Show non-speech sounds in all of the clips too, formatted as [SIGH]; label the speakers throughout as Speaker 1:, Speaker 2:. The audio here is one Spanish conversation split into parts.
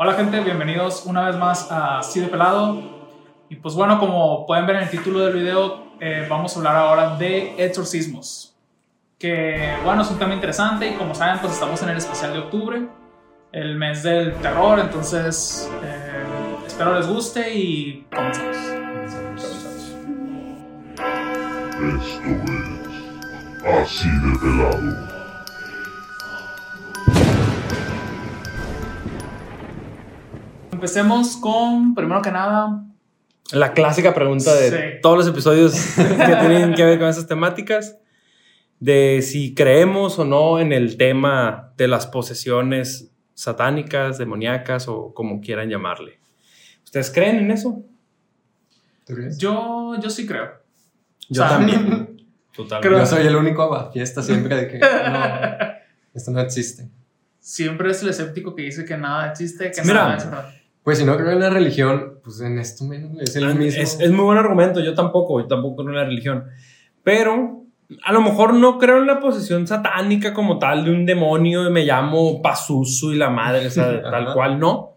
Speaker 1: Hola gente, bienvenidos una vez más a Así de Pelado. Y pues bueno, como pueden ver en el título del video, eh, vamos a hablar ahora de exorcismos. Que bueno, es un tema interesante y como saben, pues estamos en el especial de octubre, el mes del terror, entonces eh, espero les guste y comenzamos.
Speaker 2: Esto es así de pelado.
Speaker 1: Empecemos con, primero que nada,
Speaker 3: La clásica pregunta de
Speaker 1: Sí.
Speaker 3: todos los episodios que tienen que ver con esas temáticas, de si creemos o no en el tema de las posesiones satánicas, demoníacas o como quieran llamarle. ¿Ustedes creen en eso?
Speaker 1: Yo, yo sí creo.
Speaker 3: Yo
Speaker 1: O sea,
Speaker 3: también. [LAUGHS] Totalmente.
Speaker 1: creo-
Speaker 4: Yo soy el único fiesta siempre de que no, [LAUGHS] esto no existe.
Speaker 1: Siempre es el escéptico que dice que nada existe, que
Speaker 3: Mira,
Speaker 1: nada es verdad.
Speaker 4: Pues si no creo en la religión, pues en esto menos es el mismo.
Speaker 3: Ah, Es, es muy buen argumento, yo tampoco, yo tampoco creo en la religión. Pero a lo mejor no creo en la posesión satánica como tal de un demonio y me llamo Pazuzu y la madre, o sea, [LAUGHS] tal cual no.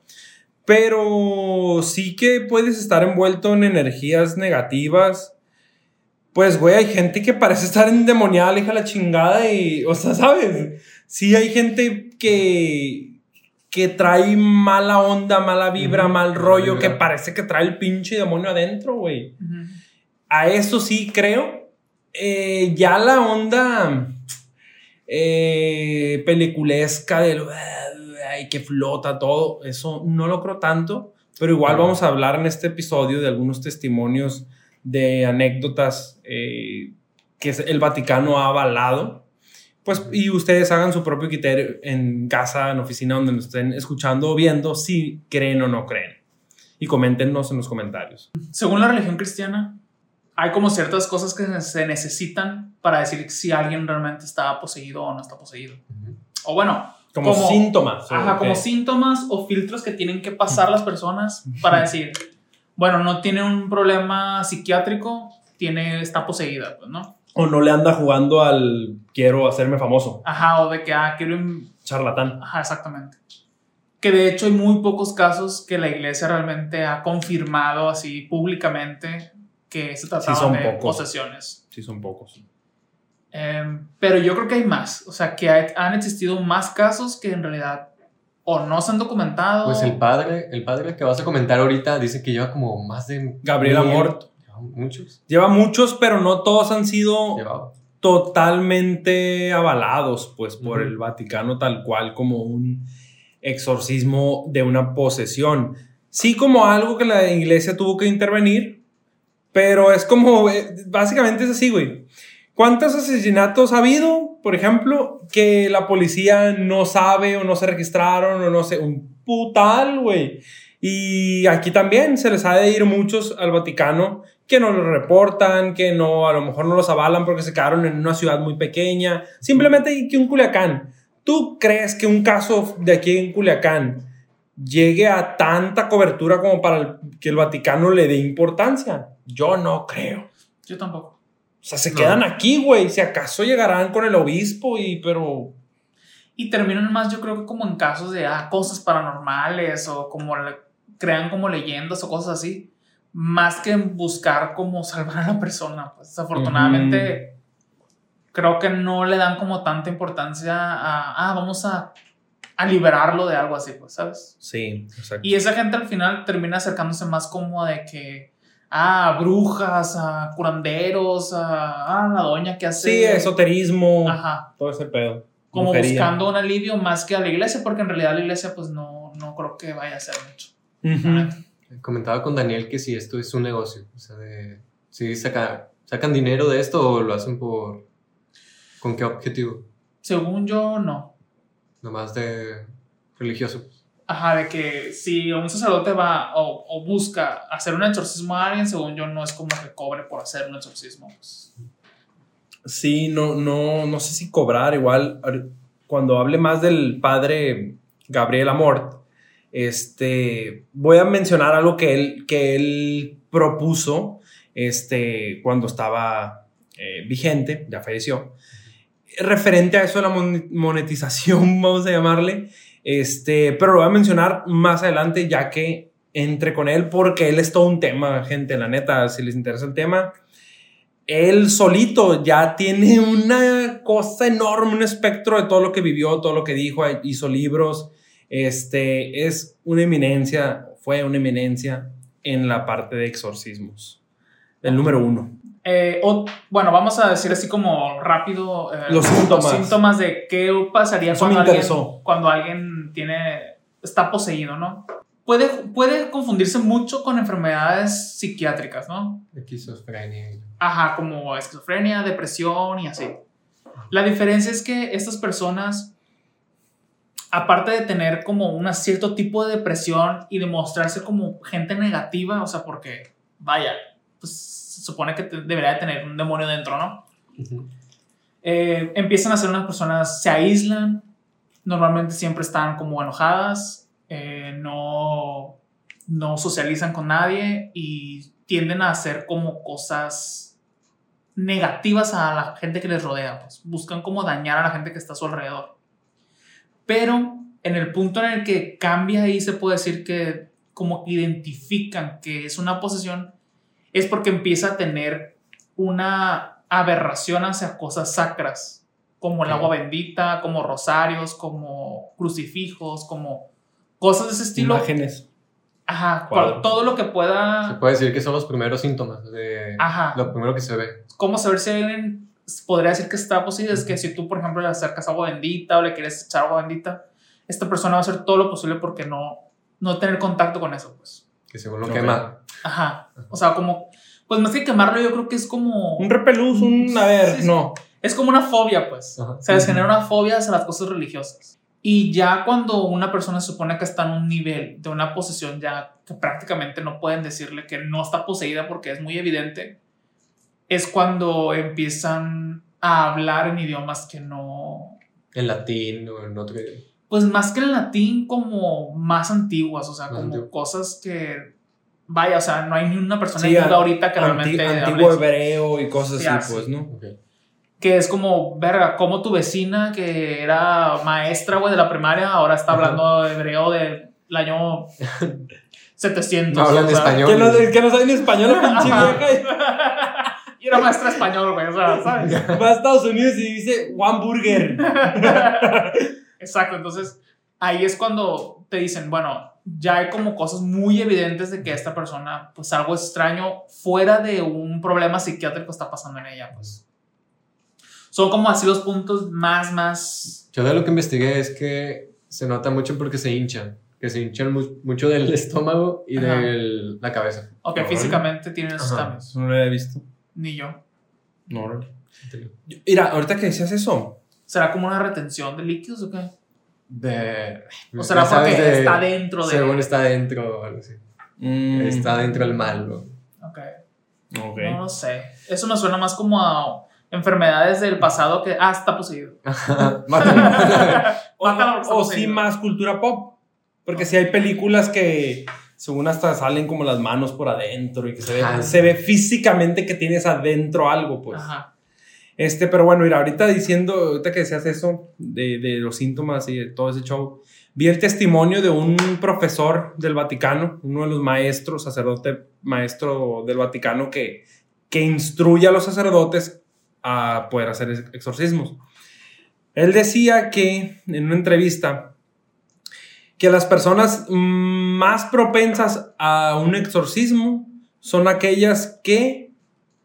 Speaker 3: Pero sí que puedes estar envuelto en energías negativas. Pues, güey, hay gente que parece estar endemoniada, hija la chingada y, o sea, ¿sabes? Sí hay gente que, que trae mala onda, mala vibra, mal rollo, que parece que trae el pinche demonio adentro, güey. A eso sí creo. Eh, ya la onda eh, peliculesca del ay, que flota todo, eso no lo creo tanto, pero igual vamos a hablar en este episodio de algunos testimonios de anécdotas eh, que el Vaticano ha avalado. Pues, y ustedes hagan su propio criterio en casa, en oficina, donde nos estén escuchando o viendo, si creen o no creen. Y coméntenos en los comentarios.
Speaker 1: Según la religión cristiana, hay como ciertas cosas que se necesitan para decir si alguien realmente está poseído o no está poseído. O bueno,
Speaker 3: Como,
Speaker 1: Como-
Speaker 3: síntomas.
Speaker 1: ajá, como síntomas o filtros que tienen que pasar las personas para decir, bueno, no tiene un problema psiquiátrico, tiene, está poseída, pues, ¿no?
Speaker 3: O no le anda jugando al quiero hacerme famoso,
Speaker 1: Ajá, o de que, ah, quiero...
Speaker 3: charlatán.
Speaker 1: Ajá, exactamente. Que de hecho hay muy pocos casos que la iglesia realmente ha confirmado así públicamente que se trataban
Speaker 3: son
Speaker 1: de
Speaker 3: pocos.
Speaker 1: posesiones.
Speaker 3: Sí, son pocos.
Speaker 1: Em, pero yo creo que hay más. O sea, que hay- han existido más casos que en realidad o no se han documentado.
Speaker 4: Pues el padre, el padre que vas a comentar ahorita dice que lleva como más de
Speaker 3: Gabriel
Speaker 4: mil-
Speaker 3: Amort.
Speaker 4: Muchos.
Speaker 3: Lleva muchos, pero no todos han sido totalmente avalados, pues, por el Vaticano, tal cual como un exorcismo de una posesión. Sí, como algo que la iglesia tuvo que intervenir, pero es como, eh, básicamente es así, güey. ¿Cuántos asesinatos ha habido, por ejemplo, que la policía no sabe o no se registraron o no sé, un putal, güey? Y aquí también se les ha de ir muchos al Vaticano que no los reportan, que no, a lo mejor no los avalan porque se quedaron en una ciudad muy pequeña. Simplemente que un Culiacán. ¿Tú crees que un caso de aquí en Culiacán llegue a tanta cobertura como para el- que el Vaticano le dé importancia? Yo no creo.
Speaker 1: Yo tampoco.
Speaker 3: O sea, se
Speaker 4: No.
Speaker 3: quedan aquí, güey. Si acaso llegarán con el obispo y, pero...
Speaker 1: Y terminan más, yo creo que como en casos de ah, cosas paranormales o como le- crean como leyendas o cosas así. Más que en buscar como [LAUGHS] salvar a la persona. Pues desafortunadamente creo que no le dan como tanta importancia a, ah, vamos a, a liberarlo de algo así, pues, ¿sabes?
Speaker 3: Sí, exacto.
Speaker 1: Y esa gente al final termina acercándose más como de que, ah, brujas, a curanderos, a, ah, la doña que hace...
Speaker 3: Sí, esoterismo,
Speaker 1: Ajá,
Speaker 3: todo ese pedo.
Speaker 1: como
Speaker 3: Brujería.
Speaker 1: buscando un alivio más que a la iglesia, porque en realidad la iglesia pues no, no creo que vaya a hacer mucho.
Speaker 3: Ujú.
Speaker 4: Comentaba con Daniel que si esto es un negocio. O sea, de. Si saca, sacan dinero de esto o lo hacen por. ¿Con qué objetivo?
Speaker 1: Según yo, no.
Speaker 4: Nomás de religioso.
Speaker 1: Ajá, de que si un sacerdote va o, o busca hacer un exorcismo a alguien, según yo, no es como que cobre por hacer un exorcismo. Pues.
Speaker 3: Sí, no, no, no sé si cobrar igual. Cuando hable más del padre Gabriel Amort, este, voy a mencionar algo que él, que él propuso este, cuando estaba eh, vigente, ya falleció. Referente a eso de la mon- monetización, [LAUGHS] vamos a llamarle, Este, pero lo voy a mencionar más adelante ya que entre con él porque él es todo un tema, gente, la neta, si les interesa el tema. Él solito ya tiene una cosa enorme, un espectro de todo lo que vivió, todo lo que dijo, hizo libros. Este es una eminencia, fue una eminencia en la parte de exorcismos. El número uno.
Speaker 1: Eh, o- bueno, vamos a decir así como rápido eh,
Speaker 3: Los síntomas.
Speaker 1: síntomas de qué pasaría
Speaker 3: Eso
Speaker 1: cuando alguien, cuando alguien tiene, está poseído, ¿no? Puede, puede confundirse mucho con enfermedades psiquiátricas, ¿no?
Speaker 4: Esquizofrenia.
Speaker 1: Ajá, como esquizofrenia, depresión y así. La diferencia es que estas personas, aparte de tener como un cierto tipo de depresión y de mostrarse como gente negativa, o sea, porque, vaya, pues se supone que te- debería de tener un demonio dentro, ¿no? Eh, empiezan a ser unas personas, se aíslan, normalmente siempre están como enojadas, eh, no, no socializan con nadie y tienden a hacer como cosas negativas a la gente que les rodea, pues buscan como dañar a la gente que está a su alrededor. Pero en el punto en el que cambia ahí se puede decir que como que identifican que es una posesión, es porque empieza a tener una aberración hacia cosas sacras, como el agua bendita, como rosarios, como crucifijos, como cosas de ese estilo.
Speaker 3: Imágenes.
Speaker 1: Ajá,
Speaker 3: Cuadros.
Speaker 1: cual- todo lo que
Speaker 4: Se
Speaker 1: pueda...
Speaker 4: puede decir que son los primeros síntomas de
Speaker 1: Ajá.
Speaker 4: lo primero que se ve.
Speaker 1: ¿Cómo saber si alguien podría decir que está poseído? Es que si tú, por ejemplo, le acercas agua bendita o le quieres echar agua bendita, esta persona va a hacer todo lo posible porque no, no tener contacto con eso, pues.
Speaker 4: Que según lo
Speaker 3: Ok.
Speaker 4: quema.
Speaker 1: Ajá. O sea, como... Pues más que quemarlo, yo creo que es como...
Speaker 3: Un repelús, un. A ver,
Speaker 1: Sí, sí.
Speaker 3: no.
Speaker 1: Es como una fobia, pues.
Speaker 4: Ajá.
Speaker 1: O sea, se genera una fobia hacia las cosas religiosas. Y ya cuando una persona se supone que está en un nivel de una posesión ya que prácticamente no pueden decirle que no está poseída porque es muy evidente, es cuando empiezan a hablar en idiomas que no...
Speaker 4: En latín o en otro idioma.
Speaker 1: Pues más que en latín, como más antiguas, o sea,
Speaker 4: Más
Speaker 1: como
Speaker 4: antiguo.
Speaker 1: cosas que... Vaya, o sea, no hay ni una persona
Speaker 3: Sí, an-
Speaker 1: ahorita que
Speaker 3: Anti-
Speaker 1: realmente...
Speaker 3: antiguo hebreo y cosas
Speaker 1: Sí,
Speaker 3: así,
Speaker 1: así.
Speaker 3: pues, ¿no?
Speaker 4: Ok.
Speaker 1: que es como, verga, como tu vecina que era maestra, güey, de la primaria, ahora está hablando hebreo del año [LAUGHS] 700.
Speaker 4: No hablan
Speaker 1: o sea.
Speaker 4: español.
Speaker 3: Que no, que no sabe ni español, [LAUGHS] pinche vieja. [LAUGHS]
Speaker 1: y era maestra español, güey, o sea, [LAUGHS] ¿sabes?
Speaker 3: Va a Estados Unidos y dice one burger. [LAUGHS]
Speaker 1: Exacto, entonces ahí es cuando te dicen, bueno, ya hay como cosas muy evidentes de que esta persona, pues algo extraño fuera de un problema psiquiátrico está pasando en ella, pues. Son como así los puntos más, más...
Speaker 4: Yo de lo que investigué es que se nota mucho porque se hinchan. Que se hinchan mu- mucho del [LAUGHS] estómago y de la cabeza.
Speaker 1: Ok, físicamente tienen esos cambios.
Speaker 3: No lo he visto.
Speaker 1: Ni yo.
Speaker 3: No, no. Mira, ahorita que decías eso,
Speaker 1: ¿Será como una retención de líquidos o qué?
Speaker 4: De,
Speaker 1: ¿O será porque
Speaker 4: de-
Speaker 1: está dentro de...?
Speaker 4: Según está dentro o algo así.
Speaker 3: mm,
Speaker 4: Está dentro del mal. ¿no?
Speaker 1: Ok,
Speaker 3: Ok.
Speaker 1: no lo sé. Eso me suena más como a enfermedades del pasado que... Ah, está poseído. [LAUGHS]
Speaker 4: Mátalo. [LAUGHS]
Speaker 3: O,
Speaker 1: está
Speaker 3: o sí más cultura pop. Porque si hay películas que según hasta salen como las manos por adentro y que se ve,
Speaker 4: Ajá.
Speaker 3: se ve físicamente que tienes adentro algo, pues.
Speaker 1: Ajá.
Speaker 3: Este, pero bueno, mira, ahorita diciendo, ahorita que decías eso de, de los síntomas y de todo ese show, vi el testimonio de un profesor del Vaticano, uno de los maestros, sacerdote maestro del Vaticano que, que instruye a los sacerdotes a poder hacer ex- exorcismos. Él decía que en una entrevista que las personas más propensas a un exorcismo son aquellas que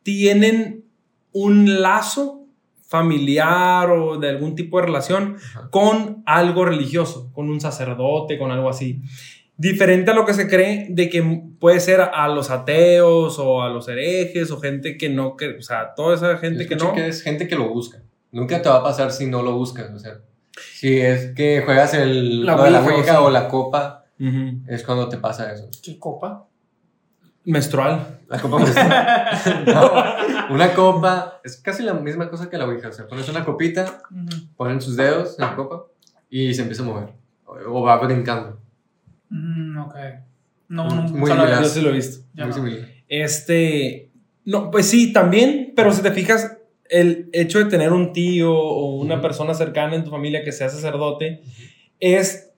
Speaker 3: tienen un lazo familiar o de algún tipo de relación
Speaker 4: Ajá.
Speaker 3: con algo religioso, con un sacerdote, con algo así. Diferente a lo que se cree de que puede ser a los ateos o a los herejes o gente que no, que, o sea, toda esa gente que no.
Speaker 4: que es gente que lo busca. Nunca te va a pasar si no lo buscas. O sea, si es que juegas el,
Speaker 3: La
Speaker 4: de la
Speaker 3: Ouija o
Speaker 4: Ouija
Speaker 3: sí.
Speaker 4: o la copa, es cuando te pasa eso.
Speaker 1: ¿Qué copa?
Speaker 3: Menstrual.
Speaker 4: La copa menstrual. [LAUGHS] No, una copa es casi la misma cosa que la Ouija. O sea, pones una copita,
Speaker 1: Ujú.
Speaker 4: ponen sus dedos en la copa y se empieza a mover. O, o va brincando.
Speaker 1: Mm, ok. No,
Speaker 4: Muy
Speaker 1: nunca lo
Speaker 4: similar.
Speaker 3: Yo sí lo he visto.
Speaker 1: Ya
Speaker 4: Muy
Speaker 1: no.
Speaker 4: similar.
Speaker 3: Este, no, pues sí, también, pero si te fijas, el hecho de tener un tío o una persona cercana en tu familia que sea sacerdote es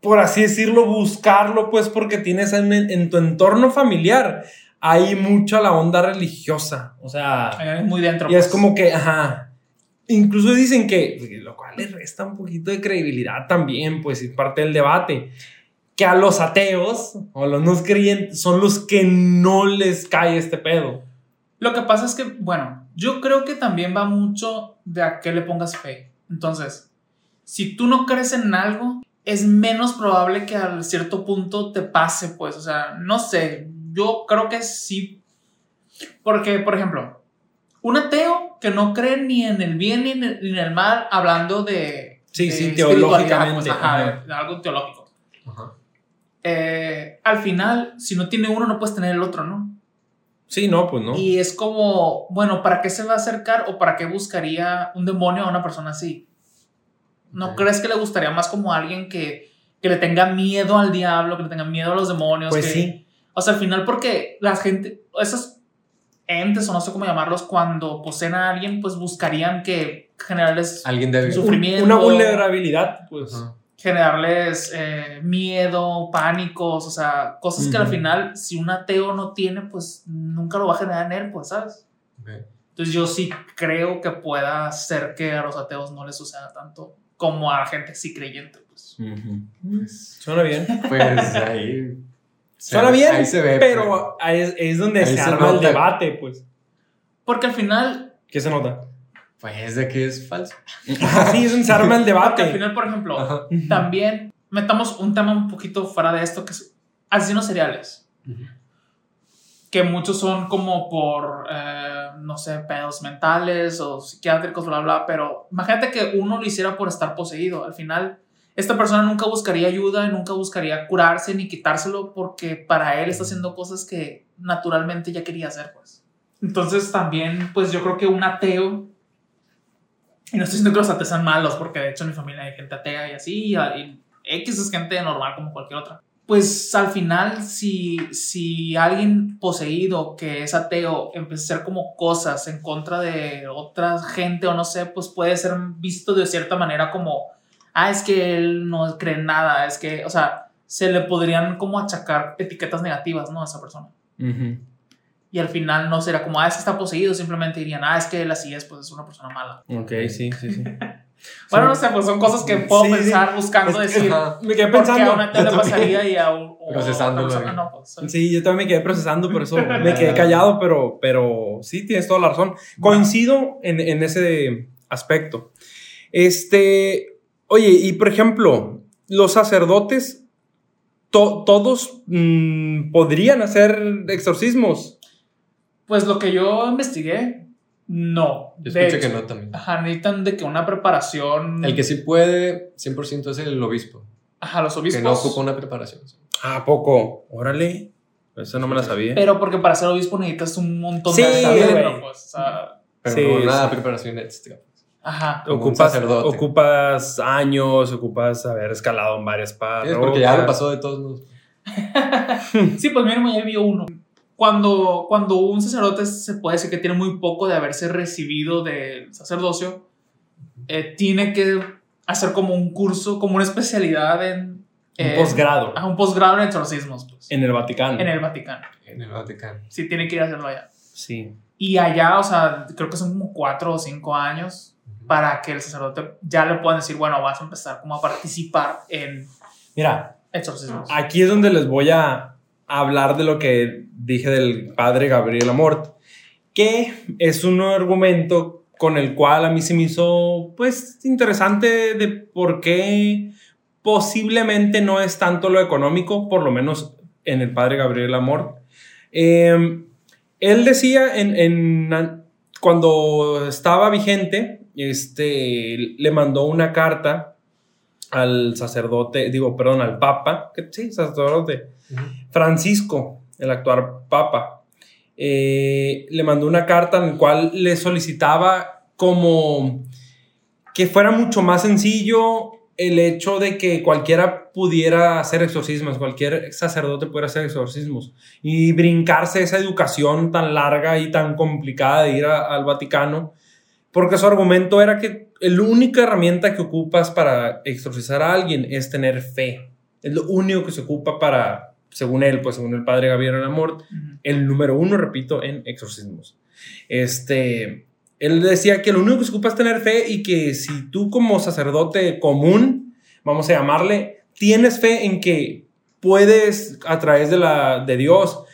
Speaker 3: por así decirlo, buscarlo, pues porque tienes en, en tu entorno familiar, hay mucha la onda religiosa, o sea,
Speaker 1: Eh, Muy dentro.
Speaker 3: y es
Speaker 1: pues.
Speaker 3: como que, ajá, incluso dicen que, lo cual le resta un poquito de credibilidad también, pues, y parte del debate, que a los ateos o los no creyentes son los que no les cae este pedo.
Speaker 1: Lo que pasa es que, bueno, yo creo que también va mucho de a qué le pongas fe. Entonces, si tú no crees en algo, es menos probable que a cierto punto te pase, pues, o sea, no sé, yo creo que sí. Porque, por ejemplo, un ateo que no cree ni en el bien ni en el, ni en el mal, hablando de...
Speaker 3: Sí,
Speaker 1: de
Speaker 3: sí, teológicamente,
Speaker 1: pues, ajá,
Speaker 3: ajá.
Speaker 1: de- de algo teológico.
Speaker 4: Ajá.
Speaker 1: Eh, al final, si no tiene uno, no puedes tener el otro, ¿no?
Speaker 3: Sí, no, pues no.
Speaker 1: Y es como, bueno, ¿para qué se va a acercar o para qué buscaría un demonio a una persona así? ¿No crees que le gustaría más como alguien que, que le tenga miedo al diablo, que le tenga miedo a los demonios?
Speaker 3: Pues
Speaker 1: que-
Speaker 3: sí.
Speaker 1: O sea, al final, porque la gente, esos entes o no sé cómo llamarlos, cuando poseen a alguien, pues buscarían que generarles,
Speaker 4: Alguien
Speaker 1: sufrimiento.
Speaker 3: Una vulnerabilidad, pues.
Speaker 1: Generarles eh, miedo, pánicos, o sea, cosas que al final, si un ateo no tiene, pues nunca lo va a generar en él, pues, ¿sabes? Entonces yo sí creo que pueda ser que a los ateos no les suceda tanto como a gente sí creyente. Pues.
Speaker 3: Ujú. Suena bien.
Speaker 4: Pues [LAUGHS] ahí.
Speaker 3: Suena
Speaker 4: ve-
Speaker 3: bien,
Speaker 4: Ahí se ve.
Speaker 3: pero ahí es, es donde
Speaker 4: Ahí
Speaker 3: se,
Speaker 4: se
Speaker 3: arma el debate, pues.
Speaker 1: Porque al final,
Speaker 3: ¿Qué se nota?
Speaker 4: Pues de que es falso. [LAUGHS]
Speaker 3: Así es se arma el
Speaker 1: porque al
Speaker 3: debate.
Speaker 1: final, por ejemplo,
Speaker 4: Ajá.
Speaker 1: también metamos un tema un poquito fuera de esto que es asesinos seriales. Que muchos son como por, eh, no sé, pedos mentales o psiquiátricos, bla, bla, pero imagínate que uno lo hiciera por estar poseído. Al final, esta persona nunca buscaría ayuda, nunca buscaría curarse ni quitárselo porque para él está haciendo cosas que naturalmente ya quería hacer, pues. Entonces también, pues yo creo que un ateo, y no estoy diciendo que los ateos sean malos, porque de hecho en mi familia hay gente atea y así, y, X es gente normal como cualquier otra. Pues al final, si, si alguien poseído que es ateo empieza a hacer como cosas en contra de otra gente o no sé, pues puede ser visto de cierta manera como, ah, es que él no cree en nada, es que, o sea, se le podrían como achacar etiquetas negativas, ¿no? A esa persona.
Speaker 3: Ujú.
Speaker 1: Y al final no será como, ah, es que está poseído, simplemente dirían, ah, es que él así es, pues es una persona mala.
Speaker 3: Ok, sí, sí, sí. [LAUGHS]
Speaker 1: Bueno, no sé, pues son cosas que puedo
Speaker 3: Sí, sí.
Speaker 1: pensar buscando
Speaker 3: Es que,
Speaker 1: decir.
Speaker 4: ajá,
Speaker 3: Me quedé
Speaker 1: ¿Por qué a
Speaker 3: pensando.
Speaker 1: una tele pasaría y a un, o a
Speaker 4: Procesándolo
Speaker 1: otra persona
Speaker 4: ahí.
Speaker 1: no? Pues,
Speaker 3: Sí, yo también me quedé procesando, por eso me quedé callado, pero, pero sí, tienes toda la razón. Coincido en, en ese aspecto. Este, oye, y por ejemplo, los sacerdotes, to- todos mm, podrían hacer exorcismos.
Speaker 1: Pues lo que yo investigué, no.
Speaker 4: Yo escuché que no también.
Speaker 1: Ajá, necesitan de que una preparación.
Speaker 4: El que sí puede 100% es el obispo.
Speaker 1: Ajá, los
Speaker 4: Que
Speaker 1: obispos.
Speaker 4: no ocupa una preparación.
Speaker 3: ¿A poco? Órale. Esa no me la sabía.
Speaker 1: Pero porque para ser obispo necesitas un montón
Speaker 3: Sí,
Speaker 1: de
Speaker 3: güey.
Speaker 1: pues. o sea,
Speaker 4: Pero
Speaker 3: Sí,
Speaker 4: no nada
Speaker 3: sí.
Speaker 4: de preparación extra.
Speaker 1: ajá.
Speaker 4: como
Speaker 3: ocupas,
Speaker 4: sacerdote.
Speaker 3: ocupas años, ocupas haber escalado en varias
Speaker 4: Es
Speaker 3: partes.
Speaker 4: porque ya lo pasó de todos modos. [LAUGHS]
Speaker 1: Sí, pues mínimo ya vio uno. Cuando, cuando un sacerdote se puede decir que tiene muy poco de haberse recibido del sacerdocio, eh, tiene que hacer como un curso, como una especialidad en...
Speaker 3: Un
Speaker 1: eh,
Speaker 3: posgrado
Speaker 1: ajá, un posgrado en exorcismos, pues, en,
Speaker 3: en el Vaticano.
Speaker 1: el Vaticano.
Speaker 4: En el Vaticano.
Speaker 1: Sí, tiene que ir a hacerlo allá.
Speaker 3: Sí.
Speaker 1: Y allá, o sea, creo que son como cuatro o cinco años para que el sacerdote ya le puedan decir, bueno, vas a empezar como a participar en
Speaker 3: Mira,
Speaker 1: exorcismos.
Speaker 3: Aquí es donde les voy a hablar de lo que dije del padre Gabriel Amort, que es un argumento con el cual a mí se me hizo pues interesante de por qué posiblemente no es tanto lo económico, por lo menos en el padre Gabriel Amort. Eh, él decía en- cuando estaba vigente, este, le mandó una carta al sacerdote, digo, perdón, al papa, que sí, sacerdote, Francisco, el actual papa, eh, le mandó una carta en la cual le solicitaba como que fuera mucho más sencillo el hecho de que cualquiera pudiera hacer exorcismos, cualquier sacerdote pudiera hacer exorcismos y brincarse esa educación tan larga y tan complicada de ir al Vaticano, porque su argumento era que la única herramienta que ocupas para exorcizar a alguien es tener fe. Es lo único que se ocupa para, según él, pues según el padre Gabriel Amor,
Speaker 1: Ujú.
Speaker 3: el número uno, repito, en exorcismos. Este, él decía que lo único que se ocupa es tener fe y que si tú como sacerdote común, vamos a llamarle, tienes fe en que puedes a través de, la, de Dios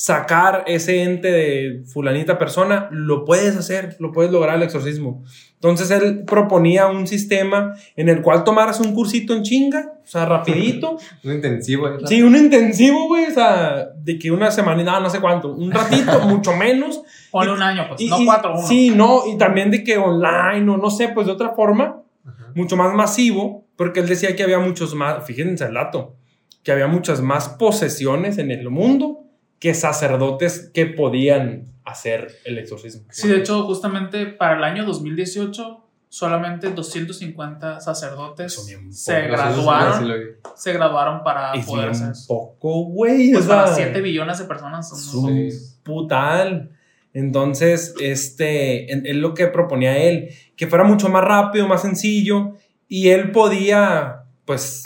Speaker 3: sacar ese ente de fulanita persona, lo puedes hacer, lo puedes lograr el exorcismo. Entonces él proponía un sistema en el cual tomaras un cursito en chinga, o sea, rapidito, [LAUGHS]
Speaker 4: Un intensivo. ¿eh?
Speaker 3: Sí, un intensivo, güey, o sea, de que una semana, no, no sé cuánto, un ratito, [LAUGHS] mucho menos.
Speaker 1: Ponle
Speaker 3: Y-
Speaker 1: un año, pues,
Speaker 3: Y-
Speaker 1: no
Speaker 3: y-
Speaker 1: cuatro, uno.
Speaker 3: Sí, no, y también de que online o no sé, pues de otra forma,
Speaker 4: Ajá.
Speaker 3: mucho más masivo, porque él decía que había muchos más, fíjense el dato, que había muchas más posesiones en el mundo que sacerdotes que podían hacer el exorcismo.
Speaker 1: Sí, de hecho, justamente para el año 2018, solamente 250 sacerdotes se graduaron, se graduaron para
Speaker 3: Es
Speaker 1: poder hacer eso.
Speaker 3: poco, güey.
Speaker 1: Pues
Speaker 3: o sea,
Speaker 1: para 7 billones de personas son
Speaker 3: es putal. Entonces, este, es lo que proponía él, que fuera mucho más rápido, más sencillo, y él podía, pues,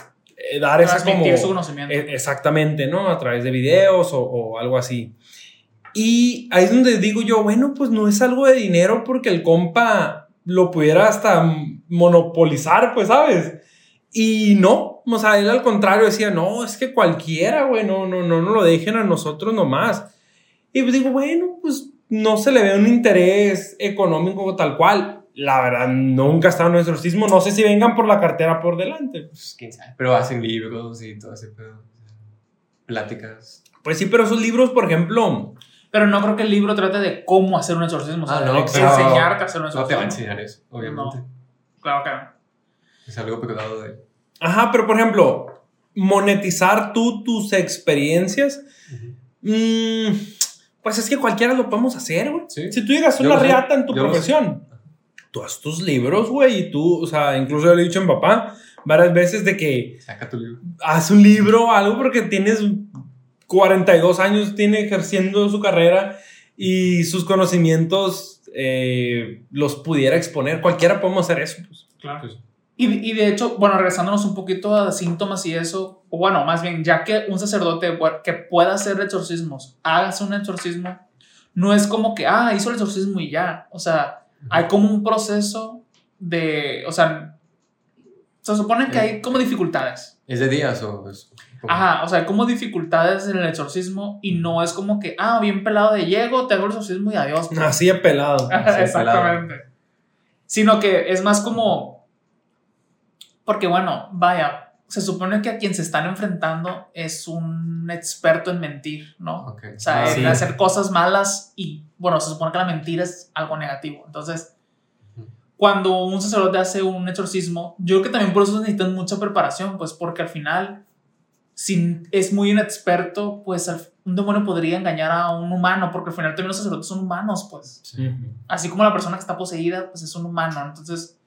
Speaker 3: dar esa como...
Speaker 1: su conocimiento.
Speaker 3: Eh, Exactamente, ¿no? A través de videos o, o algo así. Y ahí es donde digo yo, bueno, pues no es algo de dinero porque el compa lo pudiera hasta monopolizar, pues, ¿sabes? Y no, o sea, él al contrario decía, no, es que cualquiera, güey, no, no, no, no lo dejen a nosotros nomás. Y pues digo, bueno, pues no se le ve un interés económico tal cual. La verdad, nunca ha estado en un exorcismo. No sé si vengan por la cartera por delante.
Speaker 4: Pues, quién sabe. Pero hacen libros y todo ese pedo. Pláticas.
Speaker 3: Pues sí, pero esos libros, por ejemplo,
Speaker 1: Pero no creo que el libro trate de cómo hacer un exorcismo. O sea,
Speaker 4: Ah, no,
Speaker 1: de
Speaker 4: pero
Speaker 1: enseñar que hacer un
Speaker 4: No
Speaker 1: exorcismo.
Speaker 4: te va a enseñar eso, obviamente.
Speaker 1: Claro que no.
Speaker 4: Es algo pecado de.
Speaker 3: Ajá, pero por ejemplo, monetizar tú tus experiencias, mm, pues es que cualquiera lo podemos hacer, güey.
Speaker 4: Sí.
Speaker 3: Si tú llegas a una riata en tu
Speaker 4: yo
Speaker 3: profesión, tú haz tus libros, güey, y tú, o sea, incluso yo le he dicho a mi papá varias veces de que
Speaker 4: Saca tu libro.
Speaker 3: haz un libro o algo porque tienes 42 años, tiene ejerciendo su carrera y sus conocimientos eh, los pudiera exponer. Cualquiera podemos hacer eso, pues.
Speaker 1: Claro.
Speaker 4: Pues,
Speaker 1: Y, y de hecho, bueno, regresándonos un poquito a síntomas y eso, o bueno, más bien, ya que un sacerdote que pueda hacer exorcismos, hágase un exorcismo, no es como que, ah, hizo el exorcismo y ya. O sea, hay como un proceso de, o sea, se supone que hay como dificultades.
Speaker 4: ¿Es de días o es.?
Speaker 1: Ajá, o sea, hay como dificultades en el exorcismo y no es como que, ah, bien pelado de llego, te hago el exorcismo y adiós. pues.
Speaker 3: Así de pelado.
Speaker 1: Ajá,
Speaker 4: Sí,
Speaker 1: Exactamente. Sino que es más como. Porque, bueno, vaya, se supone que a quien se están enfrentando es un experto en mentir, ¿no?
Speaker 4: Ok.
Speaker 1: O sea,
Speaker 4: Ah,
Speaker 1: en
Speaker 3: sí.
Speaker 1: hacer cosas malas y, bueno, se supone que la mentira es algo negativo. Entonces, cuando un sacerdote hace un exorcismo, yo creo que también por eso necesitan mucha preparación, pues porque al final, si es muy inexperto, pues un demonio podría engañar a un humano, porque al final también los sacerdotes son humanos, pues
Speaker 4: Sí.
Speaker 1: Así como la persona que está poseída, pues es un humano. Entonces,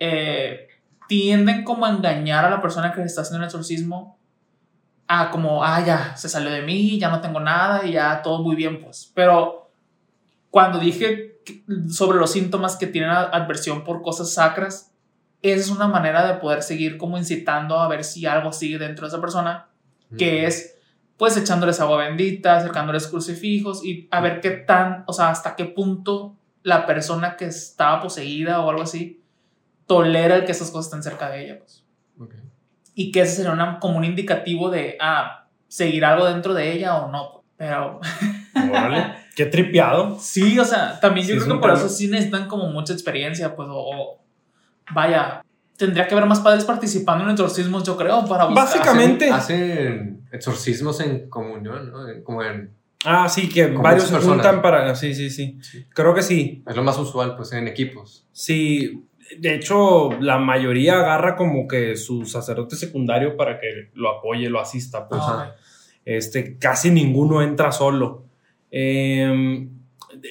Speaker 1: eh, tienden como a engañar a la persona que está haciendo el exorcismo a como, ah, ya, se salió de mí, ya no tengo nada y ya todo muy bien, pues. Pero cuando dije sobre los síntomas que tienen adversión por cosas sacras, esa es una manera de poder seguir como incitando a ver si algo sigue dentro de esa persona que es pues echándoles agua bendita, acercándoles crucifijos y a ver qué tan, o sea, hasta qué punto la persona que estaba poseída o algo así tolera el que esas cosas estén cerca de ella, pues.
Speaker 4: Ok.
Speaker 1: Y que ese sería una- como un indicativo de, ah, seguir algo dentro de ella o no. pues. Pero [LAUGHS]
Speaker 3: Órale. [LAUGHS] Qué tripeado.
Speaker 1: sí, o sea, también yo
Speaker 3: Sí, es
Speaker 1: creo que por
Speaker 3: tema.
Speaker 1: eso sí necesitan como mucha experiencia, pues, o, o- vaya, tendría que haber más padres participando en exorcismos, yo creo, para buscar.
Speaker 3: Básicamente-
Speaker 4: Hacen, hacen exorcismos en comunión, ¿no? Como en.
Speaker 3: Ah, sí, que varios se juntan para. Sí, sí, sí.
Speaker 4: Sí.
Speaker 3: Creo que sí.
Speaker 4: Es lo más usual, pues, en equipos.
Speaker 3: Sí. De hecho, la mayoría agarra como que su sacerdote secundario para que lo apoye, lo asista. Pues.
Speaker 1: Ah.
Speaker 3: Este, casi ninguno entra solo. Eh,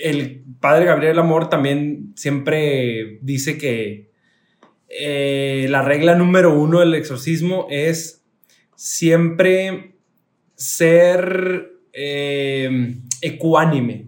Speaker 3: el padre Gabriel Amor también siempre dice que eh, la regla número uno del exorcismo es siempre ser eh, ecuánime.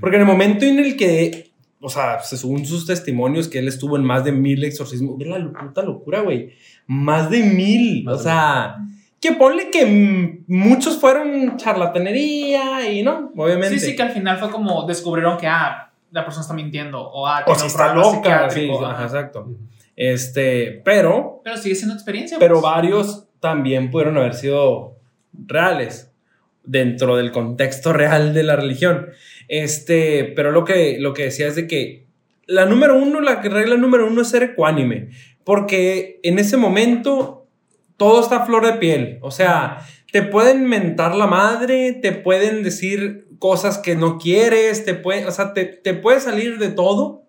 Speaker 3: Porque en el momento en el que, o sea, según sus testimonios, que él estuvo en más de mil exorcismos, ve la puta locura, güey. Más de mil.
Speaker 4: Más
Speaker 3: o sea, Que ponle que muchos fueron charlatanería y no, obviamente.
Speaker 1: Sí, sí, que al final fue como descubrieron que, ah, la persona está mintiendo o, ah,
Speaker 3: O si está loca, sí, ajá, exacto. Este, pero,
Speaker 1: Pero sigue siendo experiencia.
Speaker 3: pero
Speaker 1: pues.
Speaker 3: varios también pudieron haber sido reales dentro del contexto real de la religión. Este, pero lo que, lo que decía es de que la número uno, la regla número uno es ser ecuánime, porque en ese momento todo está a flor de piel. O sea, te pueden mentar la madre, te pueden decir cosas que no quieres, te puede, o sea, te, te puede salir de todo,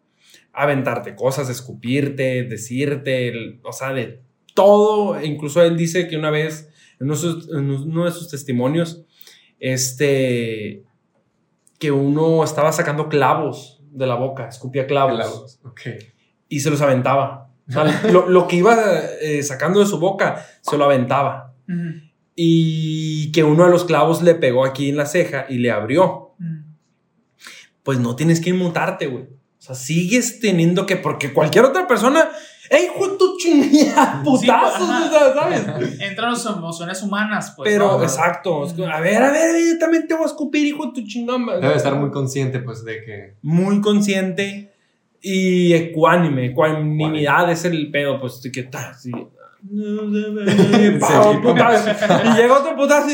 Speaker 3: aventarte cosas, escupirte, decirte, o sea, de todo. Incluso él dice que una vez, en uno de sus, en uno de sus testimonios, este, que uno estaba sacando clavos de la boca, escupía clavos
Speaker 4: Clavos.
Speaker 3: Y se los aventaba. O sea, lo, lo que iba eh, sacando de su boca, se lo aventaba. Y que uno de los clavos le pegó aquí en la ceja y le abrió. Pues no tienes que inmutarte, güey. O sea, sigues teniendo que, porque cualquier otra persona, ¡ey, hijo de tu chingada! ¡Putazos! sea, ¿sabes?
Speaker 1: Entran las emociones humanas, pues.
Speaker 3: Pero,
Speaker 1: ¿no?
Speaker 3: exacto. a ver, a ver, yo también te voy a escupir, hijo de tu chingada.
Speaker 4: Debe estar muy consciente, pues, de que.
Speaker 3: muy consciente y ecuánime. Ecuanimidad es el pedo, pues, que ta, [LAUGHS] sí. Pa, un putazo. y llega otro putazo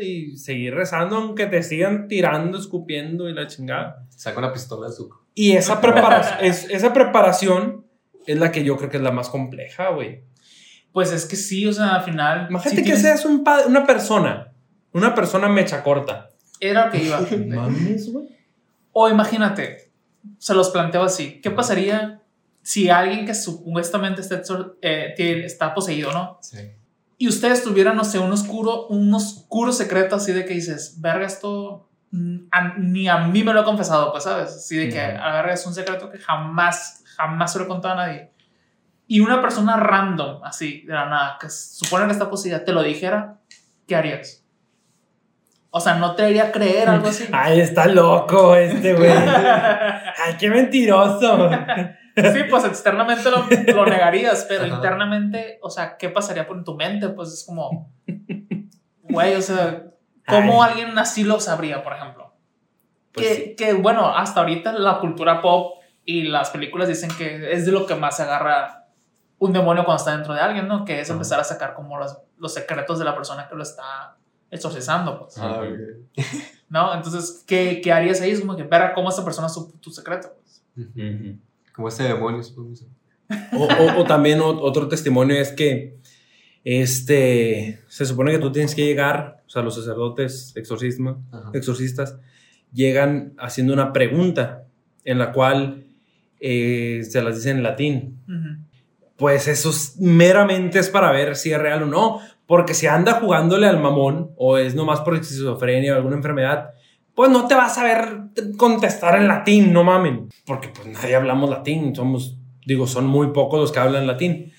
Speaker 3: y, y seguir rezando aunque te sigan tirando, escupiendo y la chingada.
Speaker 4: Saca una pistola de azúcar.
Speaker 3: Y esa preparación, es, esa preparación es la que yo creo que es la más compleja, güey.
Speaker 1: Pues es que sí, o sea, al final.
Speaker 3: Imagínate
Speaker 1: sí
Speaker 3: que
Speaker 1: tienes-
Speaker 3: seas un pa- una persona, una persona mecha corta.
Speaker 1: Era lo que iba. [LAUGHS]
Speaker 3: Mames, güey.
Speaker 1: O imagínate, se los planteo así: ¿qué pasaría si alguien que supuestamente está, eh, está poseído, ¿no?
Speaker 4: Sí.
Speaker 1: Y ustedes tuvieran, no sé, un oscuro, un oscuro secreto así de que dices, verga, esto mm, a- ni a mí me lo he confesado, pues, ¿sabes? Así de que, a la verga, es un secreto que jamás, jamás se lo he contado a nadie. Y una persona random, así, de la nada, que supone que está poseída, te lo dijera, ¿qué harías? O sea, no te haría creer algo así. [LAUGHS]
Speaker 3: Ay, está loco este, güey. [LAUGHS] Ay, qué mentiroso.
Speaker 1: Sí, pues externamente lo, lo negarías, pero
Speaker 4: Ajá. internamente,
Speaker 1: o sea, ¿qué pasaría por tu mente? Pues es como, güey, o sea, ¿cómo
Speaker 3: Ay.
Speaker 1: alguien así lo sabría, por ejemplo?
Speaker 3: Pues
Speaker 1: que, que, bueno, hasta ahorita la cultura pop y las películas dicen que es de lo que más se agarra un demonio cuando está dentro de alguien, ¿no? Que es
Speaker 4: Ajá.
Speaker 1: empezar a sacar como los, los secretos de la persona que lo está exorcizando, pues,
Speaker 4: Ah, ok. [LAUGHS]
Speaker 1: ¿no? Entonces, ¿qué, qué harías ahí? Es como que, ver cómo esta persona supo tu secreto, pues.
Speaker 3: Ujú.
Speaker 4: Como este demonio, supongo.
Speaker 3: O, o- o también otro testimonio es que este se supone que tú tienes que llegar, o sea, los sacerdotes exorcismo, exorcistas llegan haciendo una pregunta en la cual eh, se las dicen en latín.
Speaker 1: Ujú.
Speaker 3: Pues eso es- meramente es para ver si es real o no, porque si anda jugándole al mamón o es nomás por esquizofrenia o alguna enfermedad, pues no te vas a ver contestar en latín, no mamen, porque pues nadie hablamos latín, somos, digo, son muy pocos los que hablan latín.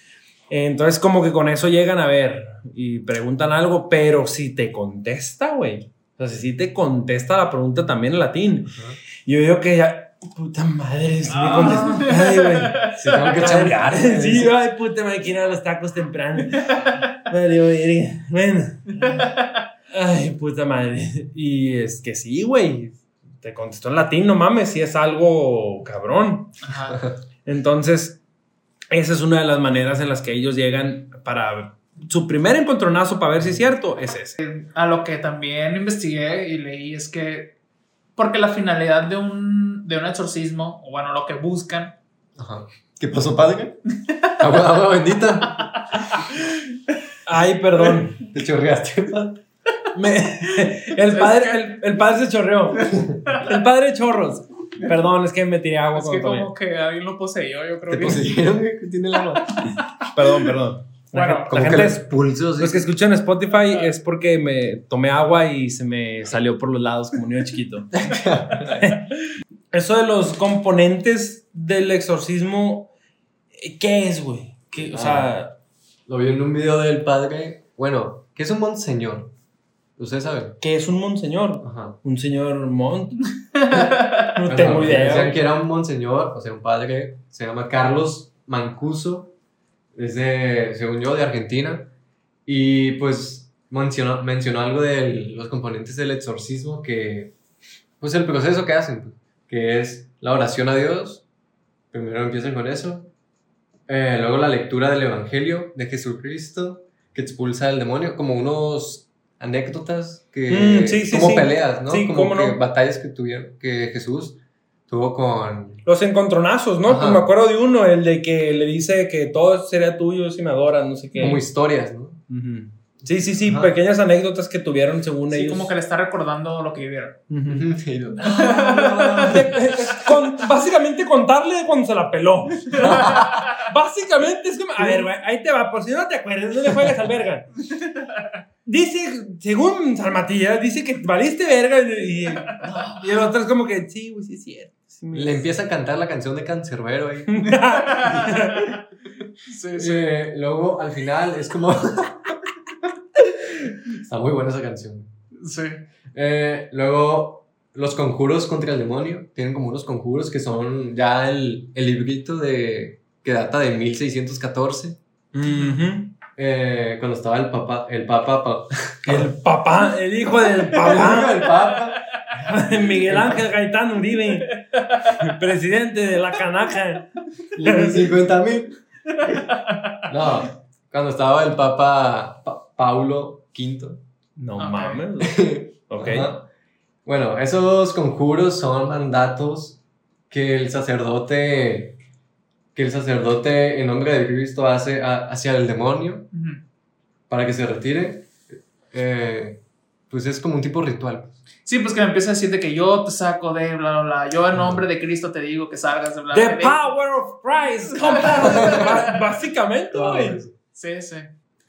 Speaker 3: Entonces como que con eso llegan a ver y preguntan algo, pero si te contesta, güey. O sea, si te contesta la pregunta también en latín.
Speaker 4: Ajá.
Speaker 3: Yo digo que ya, puta madre, si me
Speaker 1: Ah.
Speaker 3: Ay, güey. [LAUGHS]
Speaker 4: Sí, tengo que chambear.
Speaker 3: Sí, ay, puta, me quiero ir a los tacos temprano. [LAUGHS] Vale, verga. Bueno. [LAUGHS] Ay, puta madre. Y es que sí, güey. Te contestó en latín, no mames, sí es algo cabrón.
Speaker 1: Ajá.
Speaker 3: Entonces, esa es una de las maneras en las que ellos llegan para su primer encontronazo para ver si es cierto, es ese.
Speaker 1: A lo que también investigué y leí es que, porque la finalidad de un, de un exorcismo, o bueno, lo que buscan,
Speaker 4: Ajá. ¿Qué pasó, padre? [LAUGHS] Agua, agua bendita.
Speaker 3: Ay, perdón.
Speaker 4: Te chorreaste, padre.
Speaker 3: Me- el, padre, el, el padre se chorreó. El padre chorros. Perdón, es que me tiré agua
Speaker 1: es que como que alguien lo poseyó, yo creo
Speaker 4: Te
Speaker 1: que.
Speaker 4: poseyeron, que tiene el agua.
Speaker 3: Perdón, perdón. La
Speaker 1: Bueno,
Speaker 3: la
Speaker 4: Como que
Speaker 3: gente
Speaker 4: los
Speaker 3: es-
Speaker 4: pulsos.
Speaker 3: los que escuchan Spotify
Speaker 1: Ah.
Speaker 3: es porque me tomé agua y se me salió por los lados como niño chiquito. [LAUGHS] [LAUGHS] Eso de los componentes del exorcismo, ¿qué es, güey? ¿Qué- O sea,
Speaker 4: Lo vi en un video del padre. Bueno, ¿qué es un monseñor? ¿Ustedes saben?
Speaker 3: ¿qué es un monseñor?
Speaker 4: Ajá.
Speaker 3: ¿Un señor Mont? [LAUGHS] No
Speaker 4: Bueno,
Speaker 3: tengo
Speaker 4: Decían
Speaker 3: idea.
Speaker 4: que era un monseñor, o sea, un padre, se llama Carlos Mancuso, es de, según yo, de Argentina, Y pues mencionó, mencionó algo de los componentes del exorcismo que, pues el proceso que hacen, pues, que es la oración a Dios, primero empiezan con eso, eh, luego la lectura del Evangelio de Jesucristo que expulsa al demonio, como unos anécdotas que,
Speaker 3: Mm, sí, sí,
Speaker 4: como
Speaker 3: sí.
Speaker 4: peleas, ¿no?
Speaker 3: Sí,
Speaker 4: como
Speaker 3: cómo
Speaker 4: que
Speaker 3: no.
Speaker 4: batallas que tuvieron, que Jesús tuvo con...
Speaker 3: Los encontronazos, ¿no? Pues me acuerdo de uno, el de que le dice que todo sería tuyo si me adoras, no sé qué.
Speaker 4: como historias, ¿no?
Speaker 3: Ujú. Sí, sí, sí,
Speaker 4: Ajá.
Speaker 3: pequeñas anécdotas que tuvieron según
Speaker 1: Sí,
Speaker 3: ellos.
Speaker 1: como que le está recordando lo que vivieron.
Speaker 3: De- [LAUGHS] con- básicamente contarle cuando se la peló. [LAUGHS] básicamente es como, a ver, güey, ahí te va, por si no te acuerdas, no le juegas al verga. Dice, según Salmatilla, dice que valiste verga y, y el otro es como que, sí, güey, sí es cierto. sí
Speaker 4: Le empieza a cantar la canción de Cancerbero ahí. [LAUGHS]
Speaker 1: Sí,
Speaker 4: Eh, luego, al final, es como... Está muy buena esa canción.
Speaker 1: Sí.
Speaker 4: Eh, luego, los conjuros contra el demonio. Tienen como unos conjuros que son ya el, el librito de, que data de 1614.
Speaker 3: Ujú.
Speaker 4: eh, cuando estaba el papa, el papa, pa- [LAUGHS]
Speaker 3: El papá, el hijo del papá,
Speaker 4: el papa, [LAUGHS]
Speaker 3: Miguel Ángel Gaitán Uribe, presidente de la canaja.
Speaker 4: 50 mil. No, cuando estaba el papa Pa- Paulo V.
Speaker 3: No
Speaker 1: Ok.
Speaker 3: mames. [LAUGHS] Ok.
Speaker 4: Ajá. Bueno, esos conjuros son mandatos que el sacerdote que el sacerdote en nombre de Cristo hace a- hacia el demonio
Speaker 1: Ujú.
Speaker 4: para que se retire. Eh, pues es como un tipo ritual.
Speaker 1: Sí, pues que me empieza a decir de que yo te saco de bla, bla, bla. Yo en nombre de Cristo te digo que salgas de bla, bla.
Speaker 3: The power of Christ. [LAUGHS] Básicamente, güey.
Speaker 1: Sí, sí.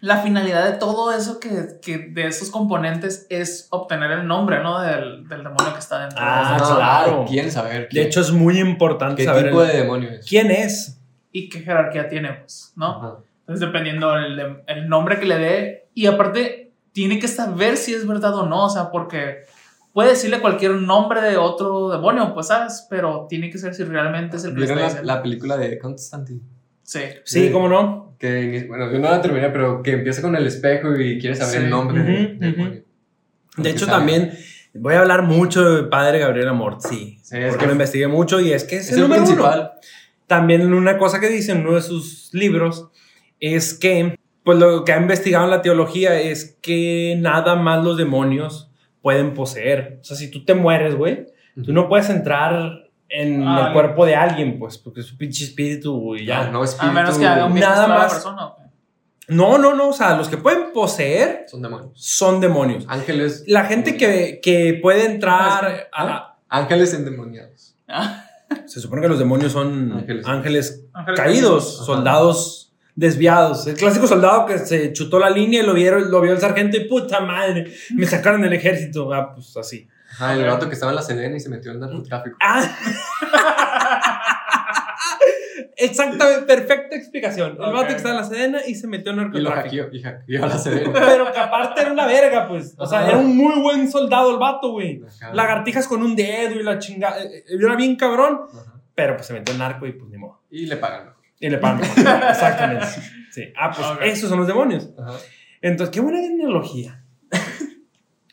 Speaker 1: La finalidad de todo eso, que, que de esos componentes, es obtener el nombre, ¿no? Del, del demonio que está dentro.
Speaker 3: Ah,
Speaker 1: de
Speaker 4: No,
Speaker 1: nosotros.
Speaker 3: claro.
Speaker 4: ¿Quieren saber
Speaker 3: De
Speaker 4: quién-
Speaker 3: hecho, es muy importante
Speaker 4: qué
Speaker 3: saber
Speaker 4: tipo
Speaker 3: el-
Speaker 4: de demonio es?
Speaker 3: quién es.
Speaker 1: Y qué jerarquía tiene, pues, ¿no?
Speaker 4: Ajá.
Speaker 1: Entonces, dependiendo el, el nombre que le dé. Y aparte, tiene que saber si es verdad o no. O sea, porque puede decirle cualquier nombre de otro demonio, pues, ¿sabes? Pero tiene que ser si realmente es el que
Speaker 4: ¿Vieron
Speaker 1: está
Speaker 4: la, la película de Constantine?
Speaker 1: Sí.
Speaker 3: Sí,
Speaker 4: Sí.
Speaker 3: cómo no.
Speaker 4: Que, bueno, yo no la terminé, pero que empieza con el espejo y quiere saber
Speaker 1: Sí.
Speaker 4: el nombre
Speaker 3: Ujú,
Speaker 4: del
Speaker 3: ujú.
Speaker 4: demonio.
Speaker 3: De
Speaker 4: Porque
Speaker 3: hecho,
Speaker 4: sabe.
Speaker 3: también voy a hablar mucho de Padre Gabriel Amort, sí.
Speaker 4: Sí, es que-
Speaker 3: lo investigué mucho y es que es,
Speaker 4: Es
Speaker 3: el
Speaker 4: el
Speaker 3: número uno.
Speaker 4: principal.
Speaker 3: También una cosa que dice en uno de sus libros es que, pues lo que ha investigado en la teología es que nada más los demonios pueden poseer. O sea, si tú te mueres, güey, tú no puedes entrar en
Speaker 1: Ah,
Speaker 3: el cuerpo de alguien, pues, porque es un pinche espíritu y ya.
Speaker 4: Ya, no
Speaker 1: A
Speaker 4: espíritu.
Speaker 1: menos que haga un
Speaker 3: Nada
Speaker 1: a
Speaker 3: más.
Speaker 1: persona.
Speaker 3: No, no, no, o sea, los que pueden poseer
Speaker 4: Son demonios.
Speaker 3: son demonios.
Speaker 4: Ángeles.
Speaker 3: La gente que, que puede entrar a...
Speaker 4: Ángeles endemoniados.
Speaker 1: Ah, [LAUGHS]
Speaker 3: Se supone que los demonios son
Speaker 4: Ángeles.
Speaker 3: ángeles,
Speaker 1: Ángeles
Speaker 3: caídos,
Speaker 4: Ajá.
Speaker 3: soldados desviados. El clásico soldado que se chutó la línea y lo, vieron, lo vio el sargento y puta madre, me sacaron del ejército. Ah, pues así.
Speaker 4: Ajá, el gato que estaba en la Sedena y se metió en el narcotráfico.
Speaker 3: Ah. [LAUGHS] Exactamente, perfecta explicación. El vato que estaba en la sedena y se metió en
Speaker 4: Y lo
Speaker 3: narcotráfico.
Speaker 4: hackeó, y hackeó a la Sedena. [LAUGHS]
Speaker 3: Pero que aparte era una verga, pues. O sea,
Speaker 4: Ajá.
Speaker 3: era un muy buen soldado el vato, güey. Lagartijas con un dedo y la chingada. eh, eh, Era bien cabrón.
Speaker 4: Ajá.
Speaker 3: Pero pues se metió en narco y pues ni modo.
Speaker 4: Y le pagan mejor.
Speaker 3: Y le pagan. [LAUGHS] Exactamente. Sí. Ah, pues esos son los demonios.
Speaker 4: Ajá.
Speaker 3: Entonces, qué buena analogía.